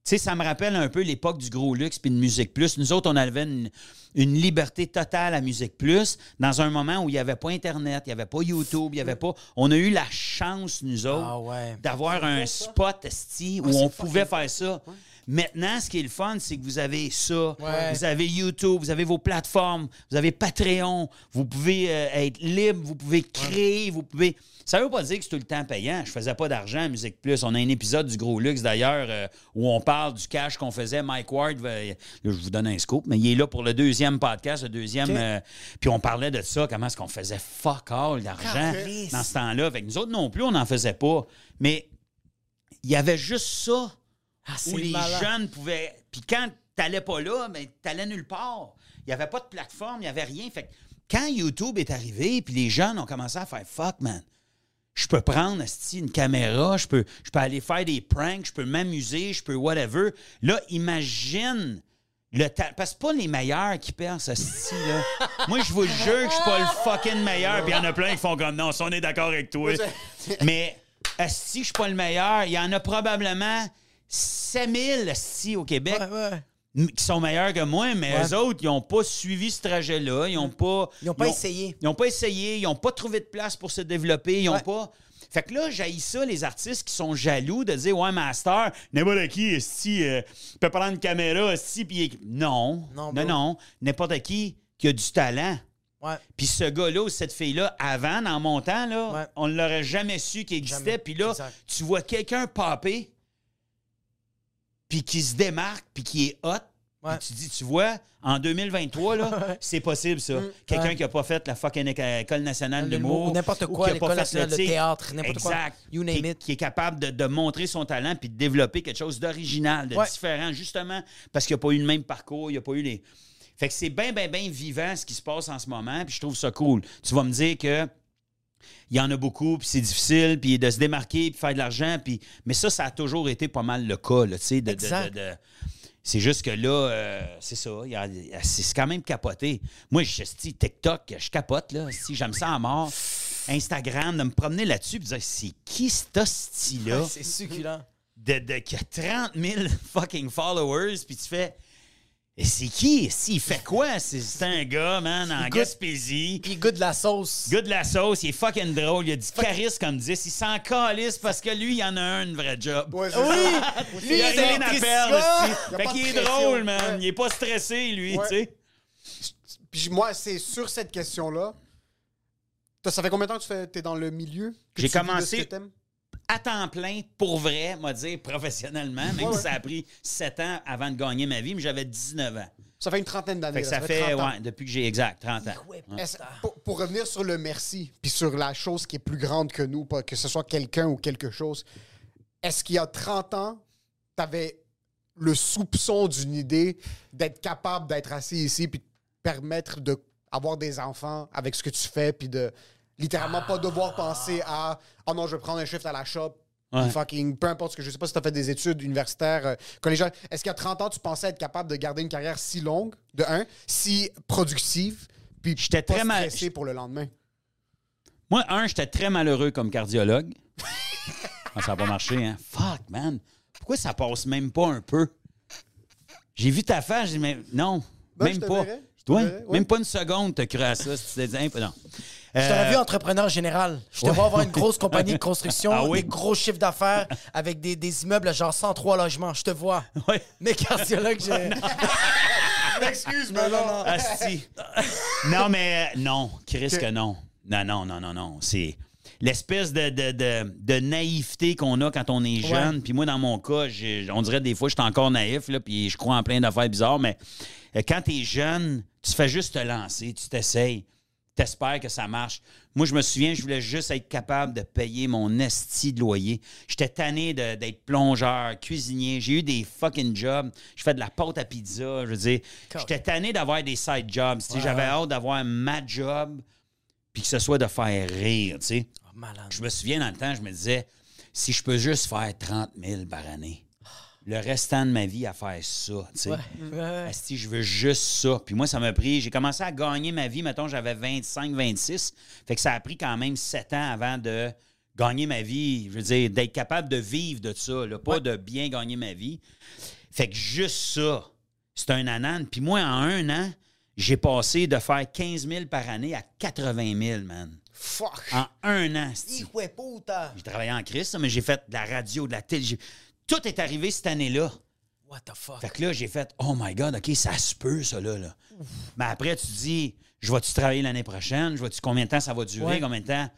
Tu sais, ça me rappelle un peu l'époque du gros luxe puis de Musique Plus. Nous autres, on avait une, une liberté totale à Musique Plus dans un moment où il n'y avait pas Internet, il n'y avait pas YouTube, il n'y avait pas... [laughs] On a eu la chance, nous autres, Ah ouais. d'avoir un spot esti, où on pouvait faire ça. Maintenant, ce qui est le fun, c'est que vous avez ça. Ouais. Vous avez YouTube, vous avez vos plateformes, vous avez Patreon, vous pouvez euh, être libre, vous pouvez créer, vous pouvez. Ça veut pas dire que c'est tout le temps payant. Je faisais pas d'argent à Musique Plus. On a un épisode du Gros Luxe d'ailleurs euh, où on parle du cash qu'on faisait. Mike Ward, va- là, je vous donne un scoop, mais il est là pour le deuxième podcast, le deuxième. euh, puis on parlait de ça, comment est-ce qu'on faisait fuck all d'argent dans ce temps-là. Fait que nous autres non plus, on n'en faisait pas. Mais il y avait juste ça Ah, où les malade. jeunes pouvaient. Puis quand t'allais pas là, ben, t'allais nulle part. Il n'y avait pas de plateforme, il n'y avait rien. Fait que quand YouTube est arrivé, puis les jeunes ont commencé à faire fuck, man. Je peux prendre une caméra, je peux, je peux aller faire des pranks, je peux m'amuser, je peux whatever. Là, imagine le ta- Parce que c'est pas les meilleurs qui percent, esti, là. [laughs] Moi, je vous le jure que je suis pas le fucking meilleur. Puis il y en a plein qui font comme non, ça, on est d'accord avec toi. Mais esti, je suis pas le meilleur. Il y en a probablement 7000 esti au Québec Ouais, ouais. m- qui sont meilleurs que moi, mais Ouais. eux autres, ils n'ont pas suivi ce trajet-là. Ils n'ont pas. Ils ont pas essayé. Ils n'ont pas essayé. Ils n'ont pas trouvé de place pour se développer. Ils n'ont pas. Fait que là, j'ai ça, les artistes qui sont jaloux de dire Ouais, Master, n'importe qui, si, euh, peut prendre une caméra, si, puis. Non. Non, Non. N'importe qui qui a du talent. Ouais. Puis ce gars-là ou cette fille-là, avant, dans mon temps, là, Ouais. on ne l'aurait jamais su qu'il existait. Puis là, Exact. tu vois quelqu'un popper, puis qui se démarque, puis qui est hot. Ouais. Tu dis, tu vois, en 2023, là, c'est possible, ça. Quelqu'un Mm. Ouais. qui n'a pas fait la fucking éco- École nationale de. Ou n'importe quoi, qui a pas fait sais, théâtre, n'importe quoi. Exact. You name qui, it. qui est capable de, de montrer son talent puis de développer quelque chose d'original, de Ouais. différent, justement, parce qu'il n'a pas eu le même parcours, il n'a pas eu les... Fait que c'est bien, bien, bien vivant ce qui se passe en ce moment, puis je trouve ça cool. Tu vas me dire que il y en a beaucoup, puis c'est difficile, puis de se démarquer, puis faire de l'argent, puis... Mais ça, ça a toujours été pas mal le cas, tu sais, de- de- Exact. de- de... C'est juste que là, euh, c'est ça, c'est quand même capoté. Moi, je dis TikTok, je capote, là, si j'aime ça à mort. Instagram, de me promener là-dessus, puis de dire, c'est qui cet hostie-là? C'est succulent. de, de, qui a 30 000 fucking followers, puis tu fais. Et c'est qui? Si, il fait quoi? C'est un gars, man, en goûte- Gaspésie. Il goûte de la sauce. Gars de la sauce, il est fucking drôle. Il a du charisme comme 10. Il s'en calisse parce que lui, il en a un, une vraie job. Ouais, Oui! [laughs] Lui, il a il est rien à perdre. Fait qu'il est pression. drôle, man. Ouais. Il est pas stressé, lui, Ouais. tu sais. Puis moi, c'est sur cette question-là. Ça fait combien de temps que tu fais, es dans le milieu? J'ai commencé-? À temps plein, pour vrai, m'a dire professionnellement, même Ouais, si ça a pris 7 ans avant de gagner ma vie, mais j'avais 19 ans. Ça fait une trentaine d'années. Là, ça fait, 30 ans. ouais, depuis que j'ai exact, 30 ans. Pour, pour revenir sur le merci, puis sur la chose qui est plus grande que nous, pas que ce soit quelqu'un ou quelque chose, est-ce qu'il y a 30 ans, tu avais le soupçon d'une idée d'être capable d'être assis ici puis de permettre d'avoir des enfants avec ce que tu fais puis de littéralement pas devoir penser à « Oh non, je vais prendre un shift à la shop, Ouais. Fucking, peu importe ce que je sais pas si tu as fait des études universitaires, euh, collégiales. Est-ce qu'à 30 ans, tu pensais être capable de garder une carrière si longue, de un, si productive, puis J'étais très mal- stressé pour le lendemain? Moi, un, j'étais très malheureux comme cardiologue. [laughs] Ah, ça n'a pas marché, hein? Fuck, man. Pourquoi ça passe même pas un peu? J'ai vu ta face, j'ai dit, mais non, Ben, même pas. verrais, Ouais, ouais. Même pas une seconde, t'as cru à ça. Si tu t'es dit, hein, non. Je t'aurais Euh, vu entrepreneur général. Je te vois avoir une [laughs] grosse compagnie de construction, Ah oui? des gros chiffres d'affaires avec des, des immeubles à genre 103 logements. Je te vois. Ouais. Mais cardiologue, j'ai. [laughs] Excuse, mais non, non. Asti. non, mais euh, non, Chris, que non. Non, non, non, non, non. C'est l'espèce de, de, de, de naïveté qu'on a quand on est jeune. Puis moi, dans mon cas, on dirait des fois, je suis encore naïf, là, puis je crois en plein d'affaires bizarres, mais euh, quand tu es jeune, tu fais juste te lancer, tu t'essayes. T'espères que ça marche. Moi, je me souviens, je voulais juste être capable de payer mon esti de loyer. J'étais tanné d'être plongeur, cuisinier. J'ai eu des fucking jobs. Je fais de la pâte à pizza. Je veux dire, j'étais tanné d'avoir des side jobs. J'avais hâte d'avoir ma job, puis que ce soit de faire rire. tu sais. Oh. Je me souviens dans le temps, je me disais, si je peux juste faire 30 000 par année, le restant de ma vie à faire ça. Ouais, ouais. Asti, je veux juste ça. Puis moi, ça m'a pris. J'ai commencé à gagner ma vie, mettons, j'avais 25, 26. Fait que ça a pris quand même 7 ans avant de gagner ma vie. Je veux dire, d'être capable de vivre de ça, là, pas de bien gagner ma vie. Fait que juste ça, c'est un anan. Puis moi, en un an, j'ai passé de faire 15 000 par année à 80 000, man. Fuck. En un an. J'ai travaillé en crise, mais j'ai fait de la radio, de la télé. Tout est arrivé cette année-là. What the fuck? Fait que là, j'ai fait Oh my God, OK, ça se peut, ça là. là. Mais après, tu dis Je vais-tu travailler l'année prochaine? Je vais-tu combien de temps ça va durer? Ouais. Combien de temps?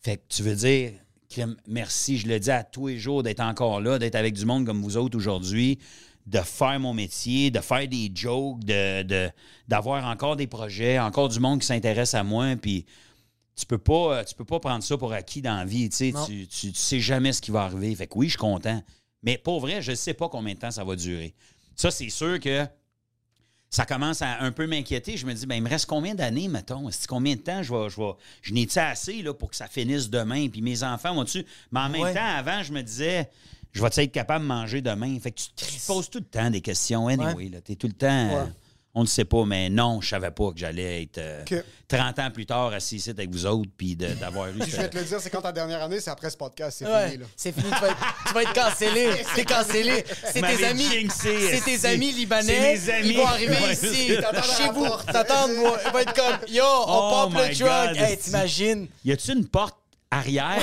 Fait que tu veux dire merci, je le dis à tous les jours d'être encore là, d'être avec du monde comme vous autres aujourd'hui, de faire mon métier, de faire des jokes, de, de- d'avoir encore des projets, encore du monde qui s'intéresse à moi, puis tu peux pas tu peux pas prendre ça pour acquis dans la vie, tu sais, tu, tu, tu sais jamais ce qui va arriver. Fait que oui, je suis content, mais pour vrai, je sais pas combien de temps ça va durer. Ça c'est sûr que ça commence à un peu m'inquiéter. Je me dis, ben, il me reste combien d'années, mettons? Combien de temps je vais. Je, vais, je n'ai-tu assez là, pour que ça finisse demain? Puis mes enfants vont-tu. Mais en même Ouais. temps, avant, je me disais, je vais être capable de manger demain? Fait que tu, tu te poses tout le temps des questions. Anyway, là, t'es tout le temps. On ne sait pas, mais non, je savais pas que j'allais être euh, Ok. 30 ans plus tard assis ici avec vous autres, puis d'avoir eu. Puis je vais te le dire, c'est quand ta dernière année, c'est après ce podcast, c'est Ouais, fini. Là. c'est fini. Tu vas être, tu vas être cancellé. [laughs] T'es cancellé. C'est tes amis. C'est tes amis libanais. C'est mes amis. Ils vont arriver Ouais, ici, chez vous. T'attends moi. [laughs] Ils vont être comme Yo, on Oh pompe le drug. Hey, t'imagines? Y a-tu une porte arrière?